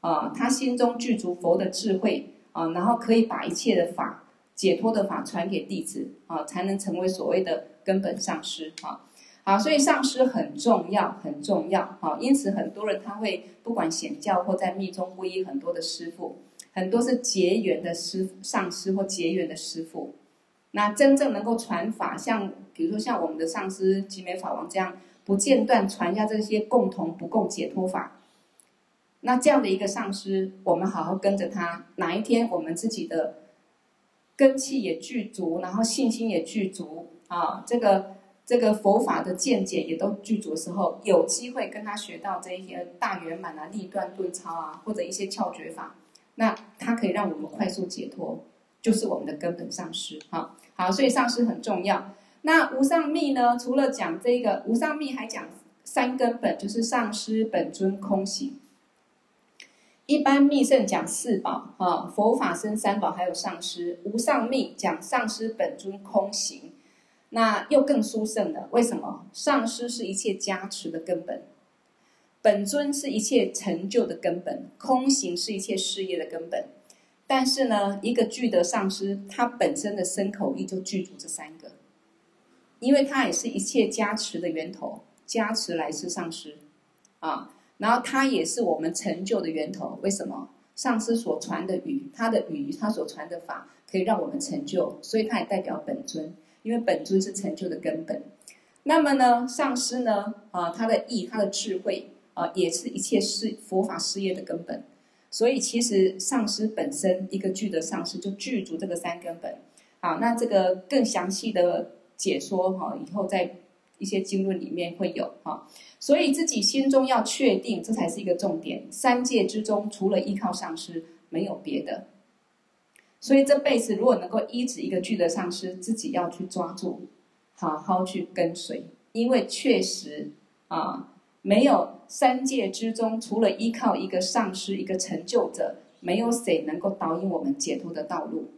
啊，他心中具足佛的智慧啊，然后可以把一切的法解脱的法传给弟子啊，才能成为所谓的根本上师啊。好，所以上师很重要，很重要啊。因此很多人他会不管显教或在密宗皈依很多的师父，很多是结缘的师上师或结缘的师父。那真正能够传法，像比如说像我们的上师集美法王这样，不间断传下这些共同不共解脱法。那这样的一个上师，我们好好跟着他，哪一天我们自己的根气也具足，然后信心也具足啊，这个这个佛法的见解也都具足的时候，有机会跟他学到这一些大圆满啊、立断顿超啊，或者一些窍诀法，那他可以让我们快速解脱，就是我们的根本上师啊。好，所以上师很重要。那无上密呢？除了讲这个无上密，还讲三根本，就是上师本尊空行。一般密圣讲四宝啊，佛法僧三宝，还有上师。无上密讲上师本尊空行，那又更殊胜了。为什么？上师是一切加持的根本，本尊是一切成就的根本，空行是一切事业的根本。但是呢，一个具德上师，他本身的身口意就具足这三个，因为他也是一切加持的源头，加持来自上师，啊，然后他也是我们成就的源头。为什么？上师所传的语，他的语，他所传的法，可以让我们成就，所以他也代表本尊，因为本尊是成就的根本。那么呢，上师呢，啊，他的意，他的智慧，啊，也是一切事佛法事业的根本。所以，其实上师本身一个具德上师就具足这个三根本。好，那这个更详细的解说哈，以后在一些经论里面会有哈。所以自己心中要确定，这才是一个重点。三界之中，除了依靠上师，没有别的。所以这辈子如果能够依止一个具德上师，自己要去抓住，好好去跟随，因为确实啊。没有三界之中，除了依靠一个上师、一个成就者，没有谁能够导引我们解脱的道路。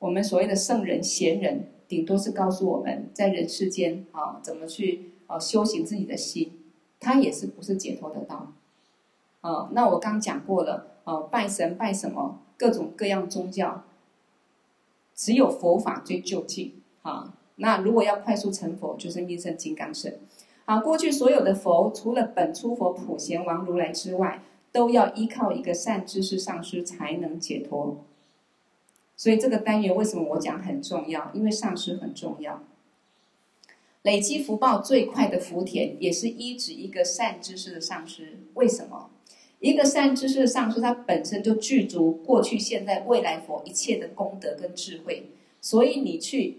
我们所谓的圣人、贤人，顶多是告诉我们在人世间啊，怎么去啊修行自己的心，他也是不是解脱的道。啊，那我刚讲过了，啊，拜神拜什么，各种各样宗教，只有佛法最究竟啊。那如果要快速成佛，就是密乘金刚身。好，过去所有的佛，除了本初佛普贤王如来之外，都要依靠一个善知识上师才能解脱。所以这个单元为什么我讲很重要？因为上师很重要。累积福报最快的福田，也是依止一个善知识的上师。为什么？一个善知识的上师，他本身就具足过去、现在、未来佛一切的功德跟智慧，所以你去。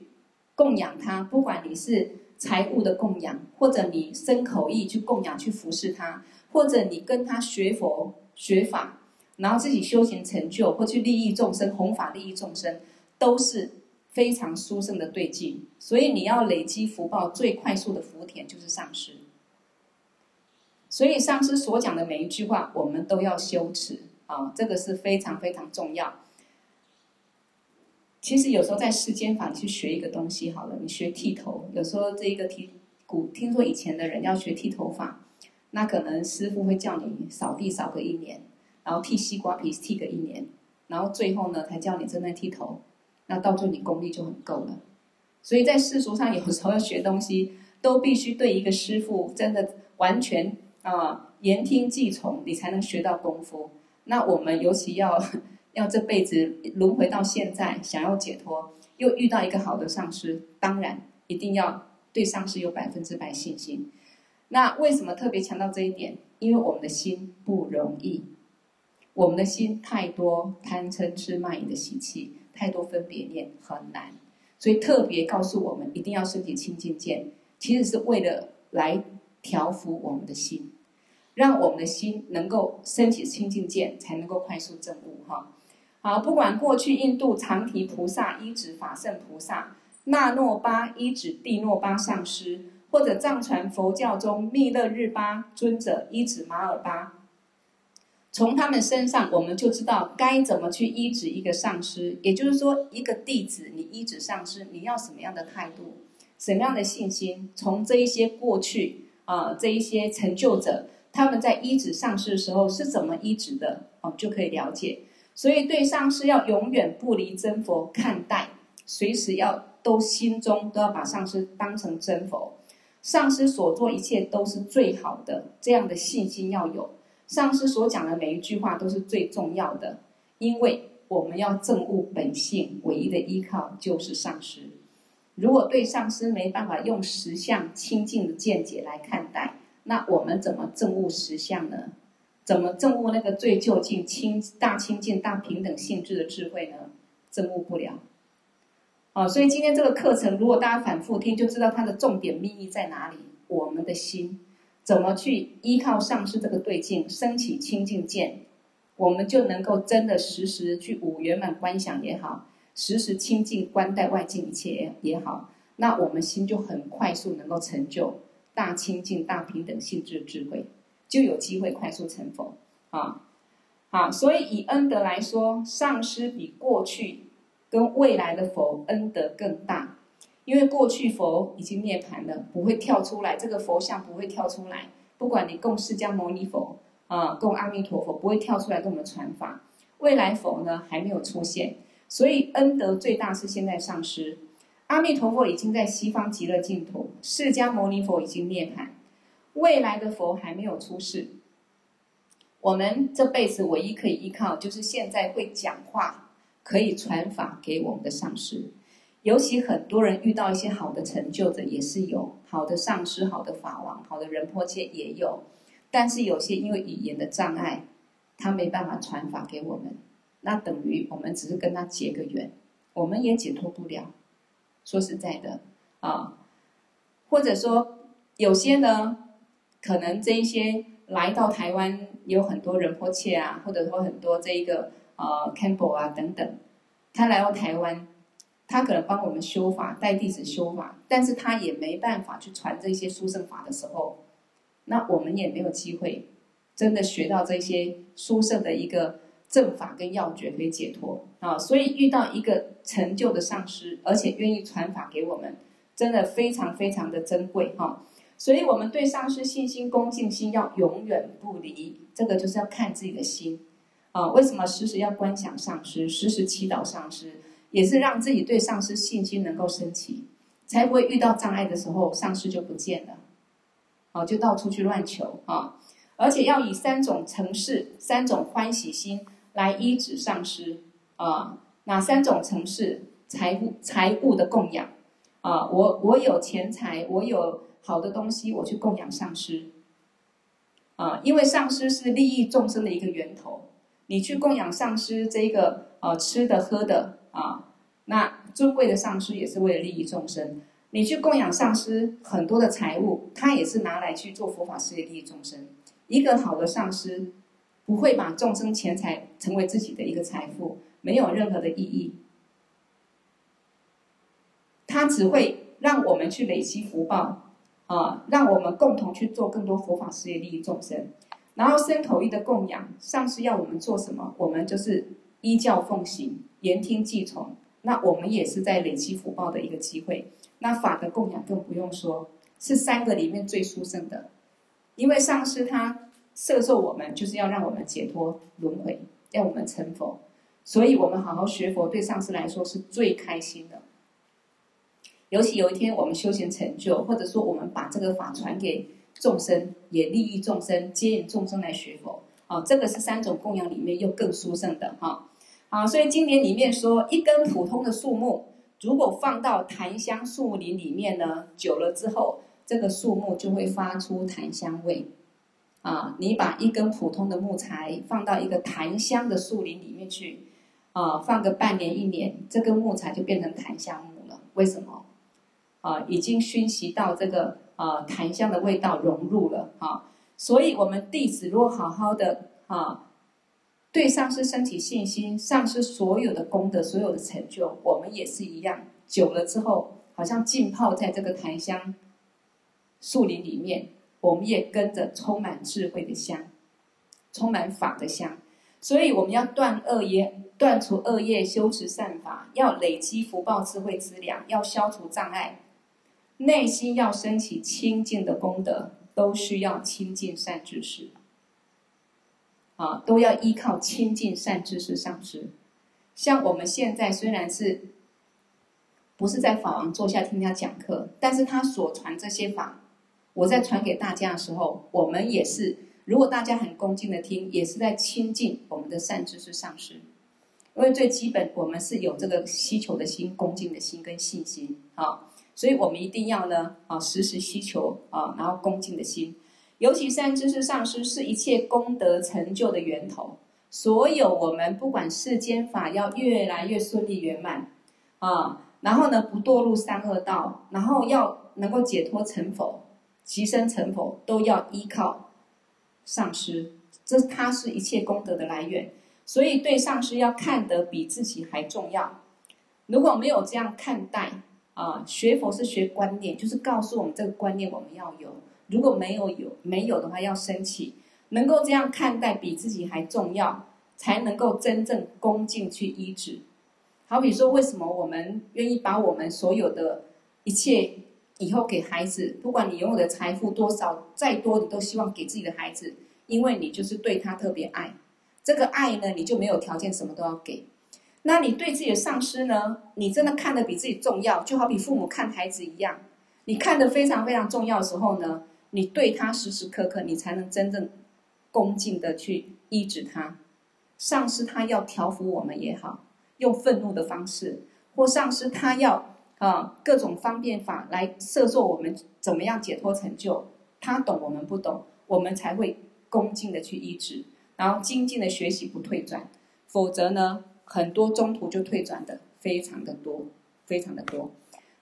供养他，不管你是财物的供养，或者你身口意去供养、去服侍他，或者你跟他学佛学法，然后自己修行成就，或去利益众生、弘法利益众生，都是非常殊胜的对境。所以你要累积福报最快速的福田，就是上师。所以上师所讲的每一句话，我们都要修持啊，这个是非常非常重要。其实有时候在世间法，去学一个东西好了，你学剃头，有时候这一个剃古，听说以前的人要学剃头发，那可能师傅会叫你扫地扫个一年，然后剃西瓜皮剃个一年，然后最后呢才叫你真正剃头，那到最后你功力就很够了。所以在世俗上，有时候要学东西，都必须对一个师傅真的完全啊言听计从，你才能学到功夫。那我们尤其要。要这辈子轮回到现在，想要解脱，又遇到一个好的上师，当然一定要对上师有百分之百信心。那为什么特别强调这一点？因为我们的心不容易，我们的心太多贪嗔痴慢疑的习气，太多分别念，很难。所以特别告诉我们，一定要升起清净见，其实是为了来调伏我们的心，让我们的心能够升起清净见，才能够快速证悟哈。好，不管过去印度长提菩萨依止法胜菩萨，那诺巴依止帝诺巴上师，或者藏传佛教中密勒日巴尊者依止马尔巴，从他们身上我们就知道该怎么去依止一个上师，也就是说，一个弟子你依止上师，你要什么样的态度，什么样的信心？从这一些过去啊、这一些成就者他们在依止上师的时候是怎么依止的哦，就可以了解。所以，对上师要永远不离真佛看待，随时要都心中都要把上师当成真佛。上师所做一切都是最好的，这样的信心要有。上师所讲的每一句话都是最重要的，因为我们要证悟本性，唯一的依靠就是上师。如果对上师没办法用实相清净的见解来看待，那我们怎么证悟实相呢？怎么证悟那个最究竟清大清净大平等性质的智慧呢？证悟不了。啊，所以今天这个课程，如果大家反复听，就知道它的重点秘密在哪里。我们的心怎么去依靠上师这个对境，升起清净见，我们就能够真的时时去五圆满观想也好，时时清净观待外境一切也好，那我们心就很快速能够成就大清净大平等性质智慧。就有机会快速成佛啊！好，所以以恩德来说，上师比过去跟未来的佛恩德更大，因为过去佛已经涅槃了，不会跳出来，这个佛像不会跳出来。不管你供释迦牟尼佛啊，供阿弥陀佛，不会跳出来跟我们传法。未来佛呢，还没有出现，所以恩德最大是现在上师。阿弥陀佛已经在西方极乐净土，释迦牟尼佛已经涅槃。未来的佛还没有出世，我们这辈子唯一可以依靠就是现在会讲话、可以传法给我们的上师。尤其很多人遇到一些好的成就者，也是有好的上师、好的法王、好的仁波切也有，但是有些因为语言的障碍，他没办法传法给我们，那等于我们只是跟他结个缘，我们也解脱不了。说实在的啊，或者说有些呢。可能这一些来到台湾有很多人迫切啊，或者说很多这一个呃 Campbell 啊等等，他来到台湾，他可能帮我们修法，带弟子修法，但是他也没办法去传这些殊胜法的时候，那我们也没有机会真的学到这些殊胜的一个正法跟要诀可以解脱啊。所以遇到一个成就的上师，而且愿意传法给我们，真的非常非常的珍贵哈。所以，我们对上师信心、恭敬心要永远不离，这个就是要看自己的心啊。为什么时时要观想上师，时时祈祷上师，也是让自己对上师信心能够升起，才不会遇到障碍的时候，上师就不见了，啊，就到处去乱求啊。而且要以三种承事、三种欢喜心来依止上师啊。哪三种层次？财务、财物的供养啊。我我有钱财，我有。好的东西，我去供养上师，啊，因为上师是利益众生的一个源头。你去供养上师这个呃吃的喝的啊，那尊贵的上师也是为了利益众生。你去供养上师很多的财物，他也是拿来去做佛法事业利益众生。一个好的上师不会把众生钱财成为自己的一个财富，没有任何的意义。他只会让我们去累积福报。啊，让我们共同去做更多佛法事业，利益众生。然后身口意的供养，上师要我们做什么，我们就是依教奉行，言听计从。那我们也是在累积福报的一个机会。那法的供养更不用说，是三个里面最殊胜的。因为上师他摄受我们，就是要让我们解脱轮回，要我们成佛。所以我们好好学佛，对上师来说是最开心的。尤其有一天我们修行成就，或者说我们把这个法传给众生，也利益众生，接引众生来学佛，啊，这个是三种供养里面又更殊胜的哈。好，所以经典里面说，一根普通的树木，如果放到檀香树林里面呢，久了之后，这个树木就会发出檀香味。啊，你把一根普通的木材放到一个檀香的树林里面去，啊，放个半年一年，这根木材就变成檀香木了。为什么？啊，已经熏习到这个啊檀香的味道融入了啊，所以我们弟子如果好好的啊对上师升起信心，上师所有的功德、所有的成就，我们也是一样。久了之后，好像浸泡在这个檀香树林里面，我们也跟着充满智慧的香，充满法的香。所以我们要断恶业，断除恶业，修持善法，要累积福报、智慧资粮，要消除障碍，内心要升起清净的功德，都需要亲近善知识。啊，都要依靠亲近善知识上师。像我们现在虽然是不是在法王座下听他讲课，但是他所传这些法，我在传给大家的时候，我们也是，如果大家很恭敬的听，也是在亲近我们的善知识上师。因为最基本，我们是有这个需求的心、恭敬的心跟信心啊，所以我们一定要呢啊，时时需求啊，然后恭敬的心。尤其善知识上师是一切功德成就的源头，所有我们不管世间法要越来越顺利圆满啊，然后呢不堕入三恶道，然后要能够解脱成佛、即生成佛，都要依靠上师，这它是一切功德的来源。所以对上师要看得比自己还重要。如果没有这样看待啊，学佛是学观念，就是告诉我们这个观念我们要有。如果没有有没有的话，要升起，能够这样看待，比自己还重要，才能够真正恭敬去依止。好比说，为什么我们愿意把我们所有的一切以后给孩子？不管你拥有的财富多少，再多，你都希望给自己的孩子，因为你就是对他特别爱。这个爱呢，你就没有条件，什么都要给。那你对自己的上司呢？你真的看得比自己重要，就好比父母看孩子一样，你看得非常非常重要的时候呢？你对他时时刻刻，你才能真正恭敬的去医治他。上司他要调服我们也好，用愤怒的方式，或上司他要啊各种方便法来摄受我们怎么样解脱成就，他懂我们不懂，我们才会恭敬的去依止，然后精进的学习不退转，否则呢，很多中途就退转的非常的多，非常的多。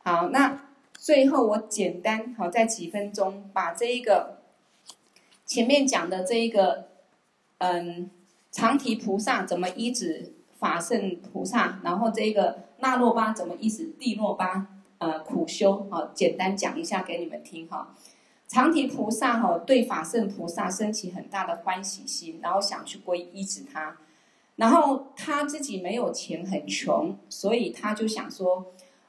好，那。最后，我简单好在几分钟把这一个前面讲的这一个，嗯，长提菩萨怎么依止法胜菩萨，然后这一个那若巴怎么意思？地若巴，呃，苦修，好，简单讲一下给你们听哈。长提菩萨哈对法圣菩萨升起很大的欢喜心，然后想去皈依止他，然后他自己没有钱，很穷，所以他就想说。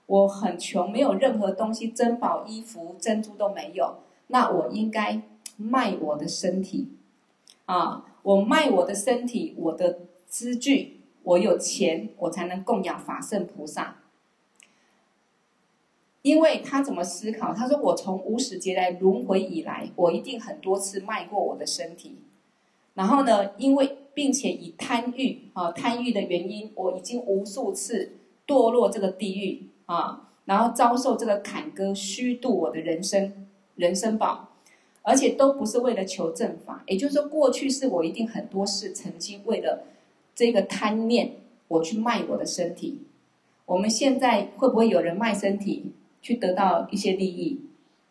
我很穷，没有任何东西，珍宝、衣服、珍珠都没有。那我应该卖我的身体啊！我卖我的身体，我的资具，我有钱，我才能供养法圣菩萨。因为他怎么思考？他说：“我从无始劫来轮回以来，我一定很多次卖过我的身体。然后呢，因为并且以贪欲啊，贪欲的原因，我已经无数次堕落这个地狱。”啊，然后遭受这个坎坷，虚度我的人生，人生宝，而且都不是为了求正法。也就是说，过去是我一定很多事曾经为了这个贪念，我去卖我的身体。我们现在会不会有人卖身体去得到一些利益？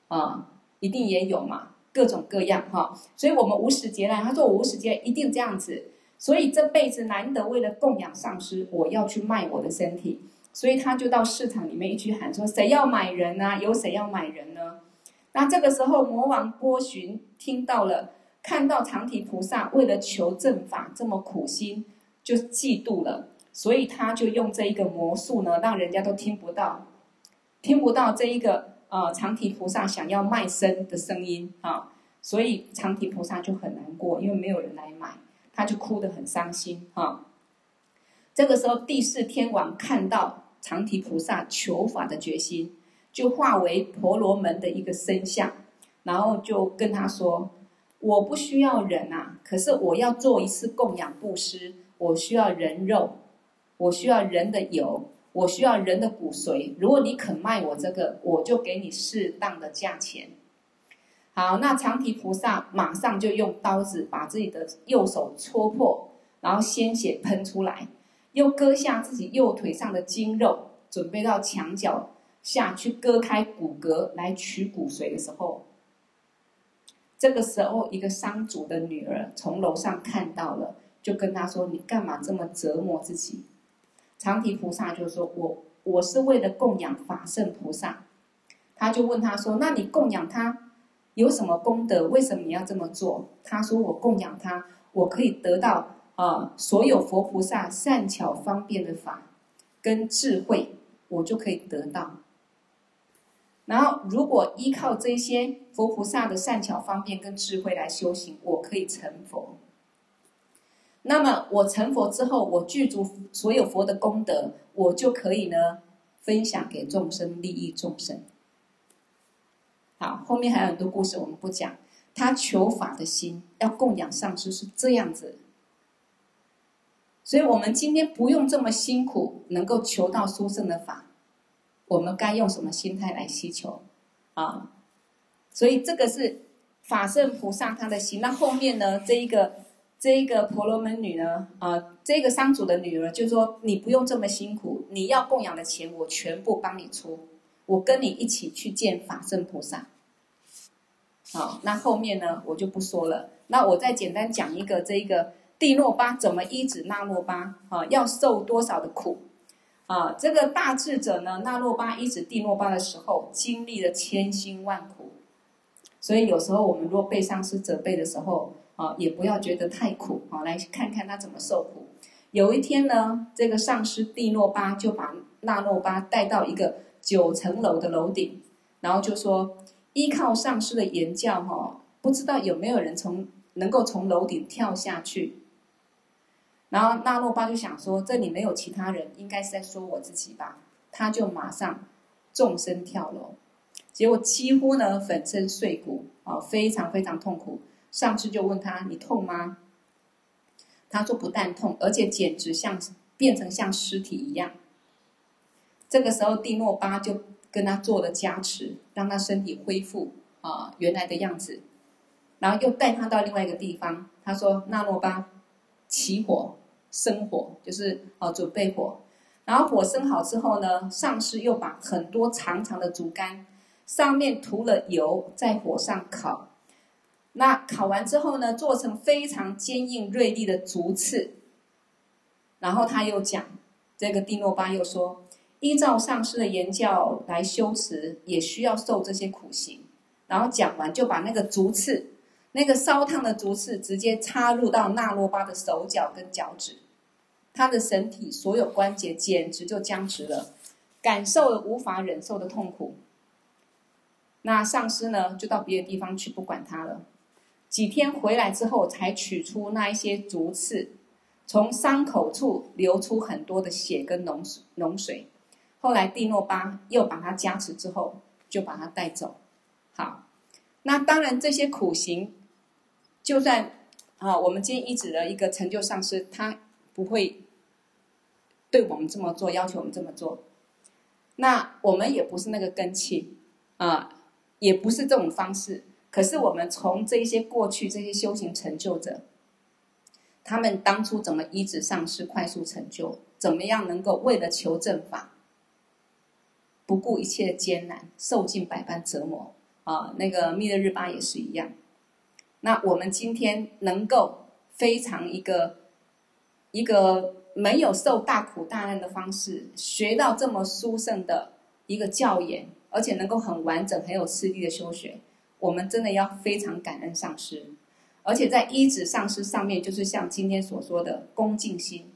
啊，一定也有嘛，各种各样哈。所以我们无始劫来，他说我无始劫一定这样子，所以这辈子难得为了供养上师，我要去卖我的身体。所以他就到市场里面一去喊说：“谁要买人啊？有谁要买人呢？”那这个时候魔王波旬听到了，看到长提菩萨为了求正法这么苦心，就嫉妒了。所以他就用这一个魔术呢，让人家都听不到，听不到这一个呃长提菩萨想要卖身的声音啊。所以长提菩萨就很难过，因为没有人来买，他就哭得很伤心啊。这个时候第四天王看到。长提菩萨求法的决心，就化为婆罗门的一个身相，然后就跟他说：“我不需要人啊，可是我要做一次供养布施，我需要人肉，我需要人的油，我需要人的骨髓。如果你肯卖我这个，我就给你适当的价钱。”好，那长提菩萨马上就用刀子把自己的右手戳破，然后鲜血喷出来。又割下自己右腿上的筋肉，准备到墙角下去割开骨骼来取骨髓的时候，这个时候一个商主的女儿从楼上看到了，就跟他说：“你干嘛这么折磨自己？”长提菩萨就说：“我我是为了供养法圣菩萨。”他就问他说：“那你供养他有什么功德？为什么你要这么做？”他说：“我供养他，我可以得到啊、所有佛菩萨善巧方便的法跟智慧，我就可以得到。然后，如果依靠这些佛菩萨的善巧方便跟智慧来修行，我可以成佛。那么，我成佛之后，我具足所有佛的功德，我就可以呢分享给众生，利益众生。”好，后面还有很多故事，我们不讲。他求法的心要供养上师是这样子，所以我们今天不用这么辛苦，能够求到殊胜的法，我们该用什么心态来希求啊？所以这个是法身菩萨他的心。那后面呢，这一个这一个婆罗门女呢，啊，这个商主的女儿就说：“你不用这么辛苦，你要供养的钱我全部帮你出，我跟你一起去见法身菩萨。”好，那后面呢，我就不说了。那我再简单讲一个，这一个帝诺巴怎么医治那洛巴啊？要受多少的苦啊？这个大智者呢，那洛巴医治帝诺巴的时候，经历了千辛万苦。所以有时候我们若被上司责备的时候啊，也不要觉得太苦啊，来看看他怎么受苦。有一天呢，这个上师蒂诺巴就把纳诺巴带到一个九层楼的楼顶，然后就说。依靠上师的言教，哈，不知道有没有人从能够从楼顶跳下去。然后那诺巴就想说，这里没有其他人，应该是在说我自己吧。他就马上纵身跳楼，结果几乎呢粉身碎骨，啊，非常非常痛苦。上师就问他：“你痛吗？”他说：“不但痛，而且简直像变成像尸体一样。”这个时候蒂诺巴就。跟他做了加持，让他身体恢复啊原来的样子，然后又带他到另外一个地方。他说：“那洛巴，起火生火，就是啊准备火。然后火生好之后呢，上师又把很多长长的竹竿，上面涂了油，在火上烤。那烤完之后呢，做成非常坚硬锐利的竹刺。然后他又讲，这个蒂诺巴又说。”依照上师的言教来修持，也需要受这些苦行。然后讲完，就把那个竹刺，那个烧烫的竹刺，直接插入到那洛巴的手脚跟脚趾，他的身体所有关节简直就僵直了，感受了无法忍受的痛苦。那上师呢，就到别的地方去，不管他了。几天回来之后，才取出那一些竹刺，从伤口处流出很多的血跟脓脓水。后来蒂诺巴又把他加持之后，就把他带走。好，那当然这些苦行，就算啊，我们今天医治了一个成就上师，他不会对我们这么做，要求我们这么做。那我们也不是那个根器啊，也不是这种方式。可是我们从这些过去这些修行成就者，他们当初怎么一直上师快速成就，怎么样能够为了求正法。不顾一切的艰难，受尽百般折磨啊！那个密勒日巴也是一样。那我们今天能够非常一个一个没有受大苦大难的方式，学到这么殊胜的一个教言，而且能够很完整、很有次第的修学，我们真的要非常感恩上师。而且在依止上师上面，就是像今天所说的恭敬心，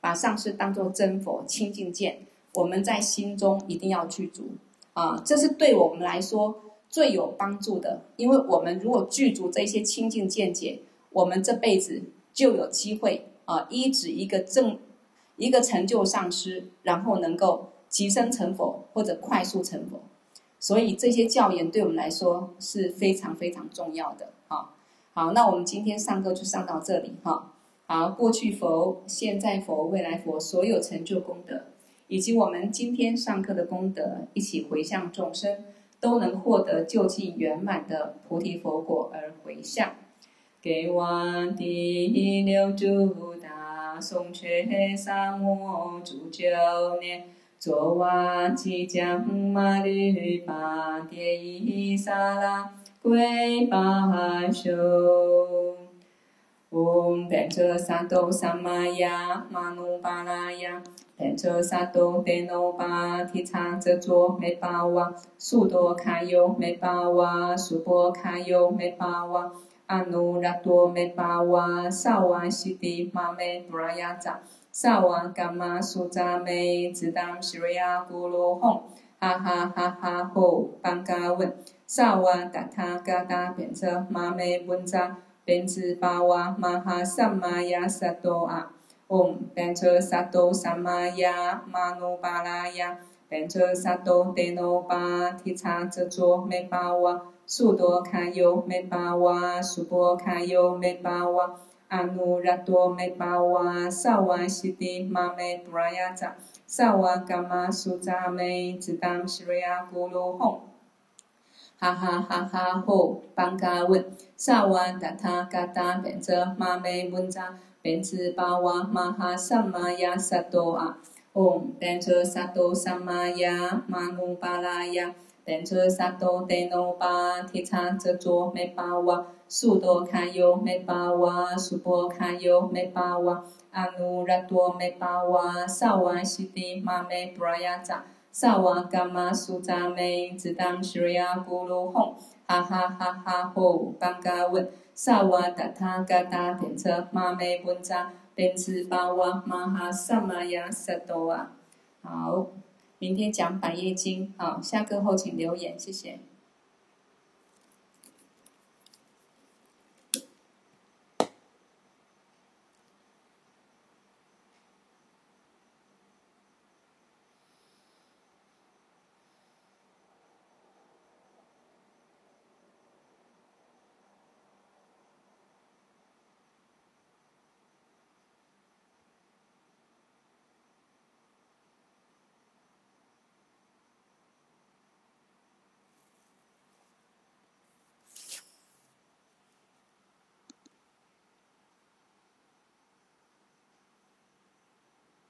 把上师当作真佛、清净见。我们在心中一定要具足啊，这是对我们来说最有帮助的。因为我们如果具足这些清净见解，我们这辈子就有机会啊，依止一个正一个成就上师，然后能够即生成佛或者快速成佛。所以这些教言对我们来说是非常非常重要的啊。好，那我们今天上课就上到这里哈。好，过去佛、现在佛、未来佛所有成就功德。以及我们今天上课的功德，一起回向众生，都能获得究竟圆满的菩提佛果而回向。给我第六度大颂却萨摩诸九年，作瓦吉将玛律巴迭伊萨拉归巴修。嗡，班卓萨埵萨玛雅玛努巴拉雅，班卓萨埵德努巴提叉遮卓美巴哇，苏多卡尤美巴哇，苏波卡尤美巴哇，阿努拉多美巴哇，萨瓦西迪玛美布拉雅扎，萨瓦伽玛苏扎美，兹当西瑞亚咕噜吽，哈哈哈哈吼，班嘎文，萨瓦达他嘎达变成玛美文扎。变智巴哇玛哈萨玛雅萨多阿，嗡，变智萨多萨玛雅玛努巴拉雅，变智萨多德努巴提叉遮卓美巴瓦，苏多卡尤美巴瓦，苏波卡尤美巴，瓦阿努热多梅巴瓦，萨瓦西迪玛美布拉雅扎，萨瓦伽玛苏扎美，兹当西瑞亚咕噜吽。哈哈哈哈！吼，班嘎文，萨瓦达他嘎达变则玛美文扎，变兹巴哇玛哈萨玛雅萨多阿，嗡，变则萨多萨玛雅玛努巴拉雅，变则萨多德努巴提叉遮卓美巴哇，苏多卡尤美巴哇，苏波卡尤美巴哇，阿努拉多美巴哇，萨瓦西迪玛美布拉雅扎。萨瓦伽玛苏扎美，兹当西瑞亚咕噜吽，哈哈哈哈吼，班嘎文，萨瓦达他嘎达变车玛美文扎，变兹巴哇玛哈萨玛雅萨多啊。好，明天讲百业经，好，下课后请留言，谢谢。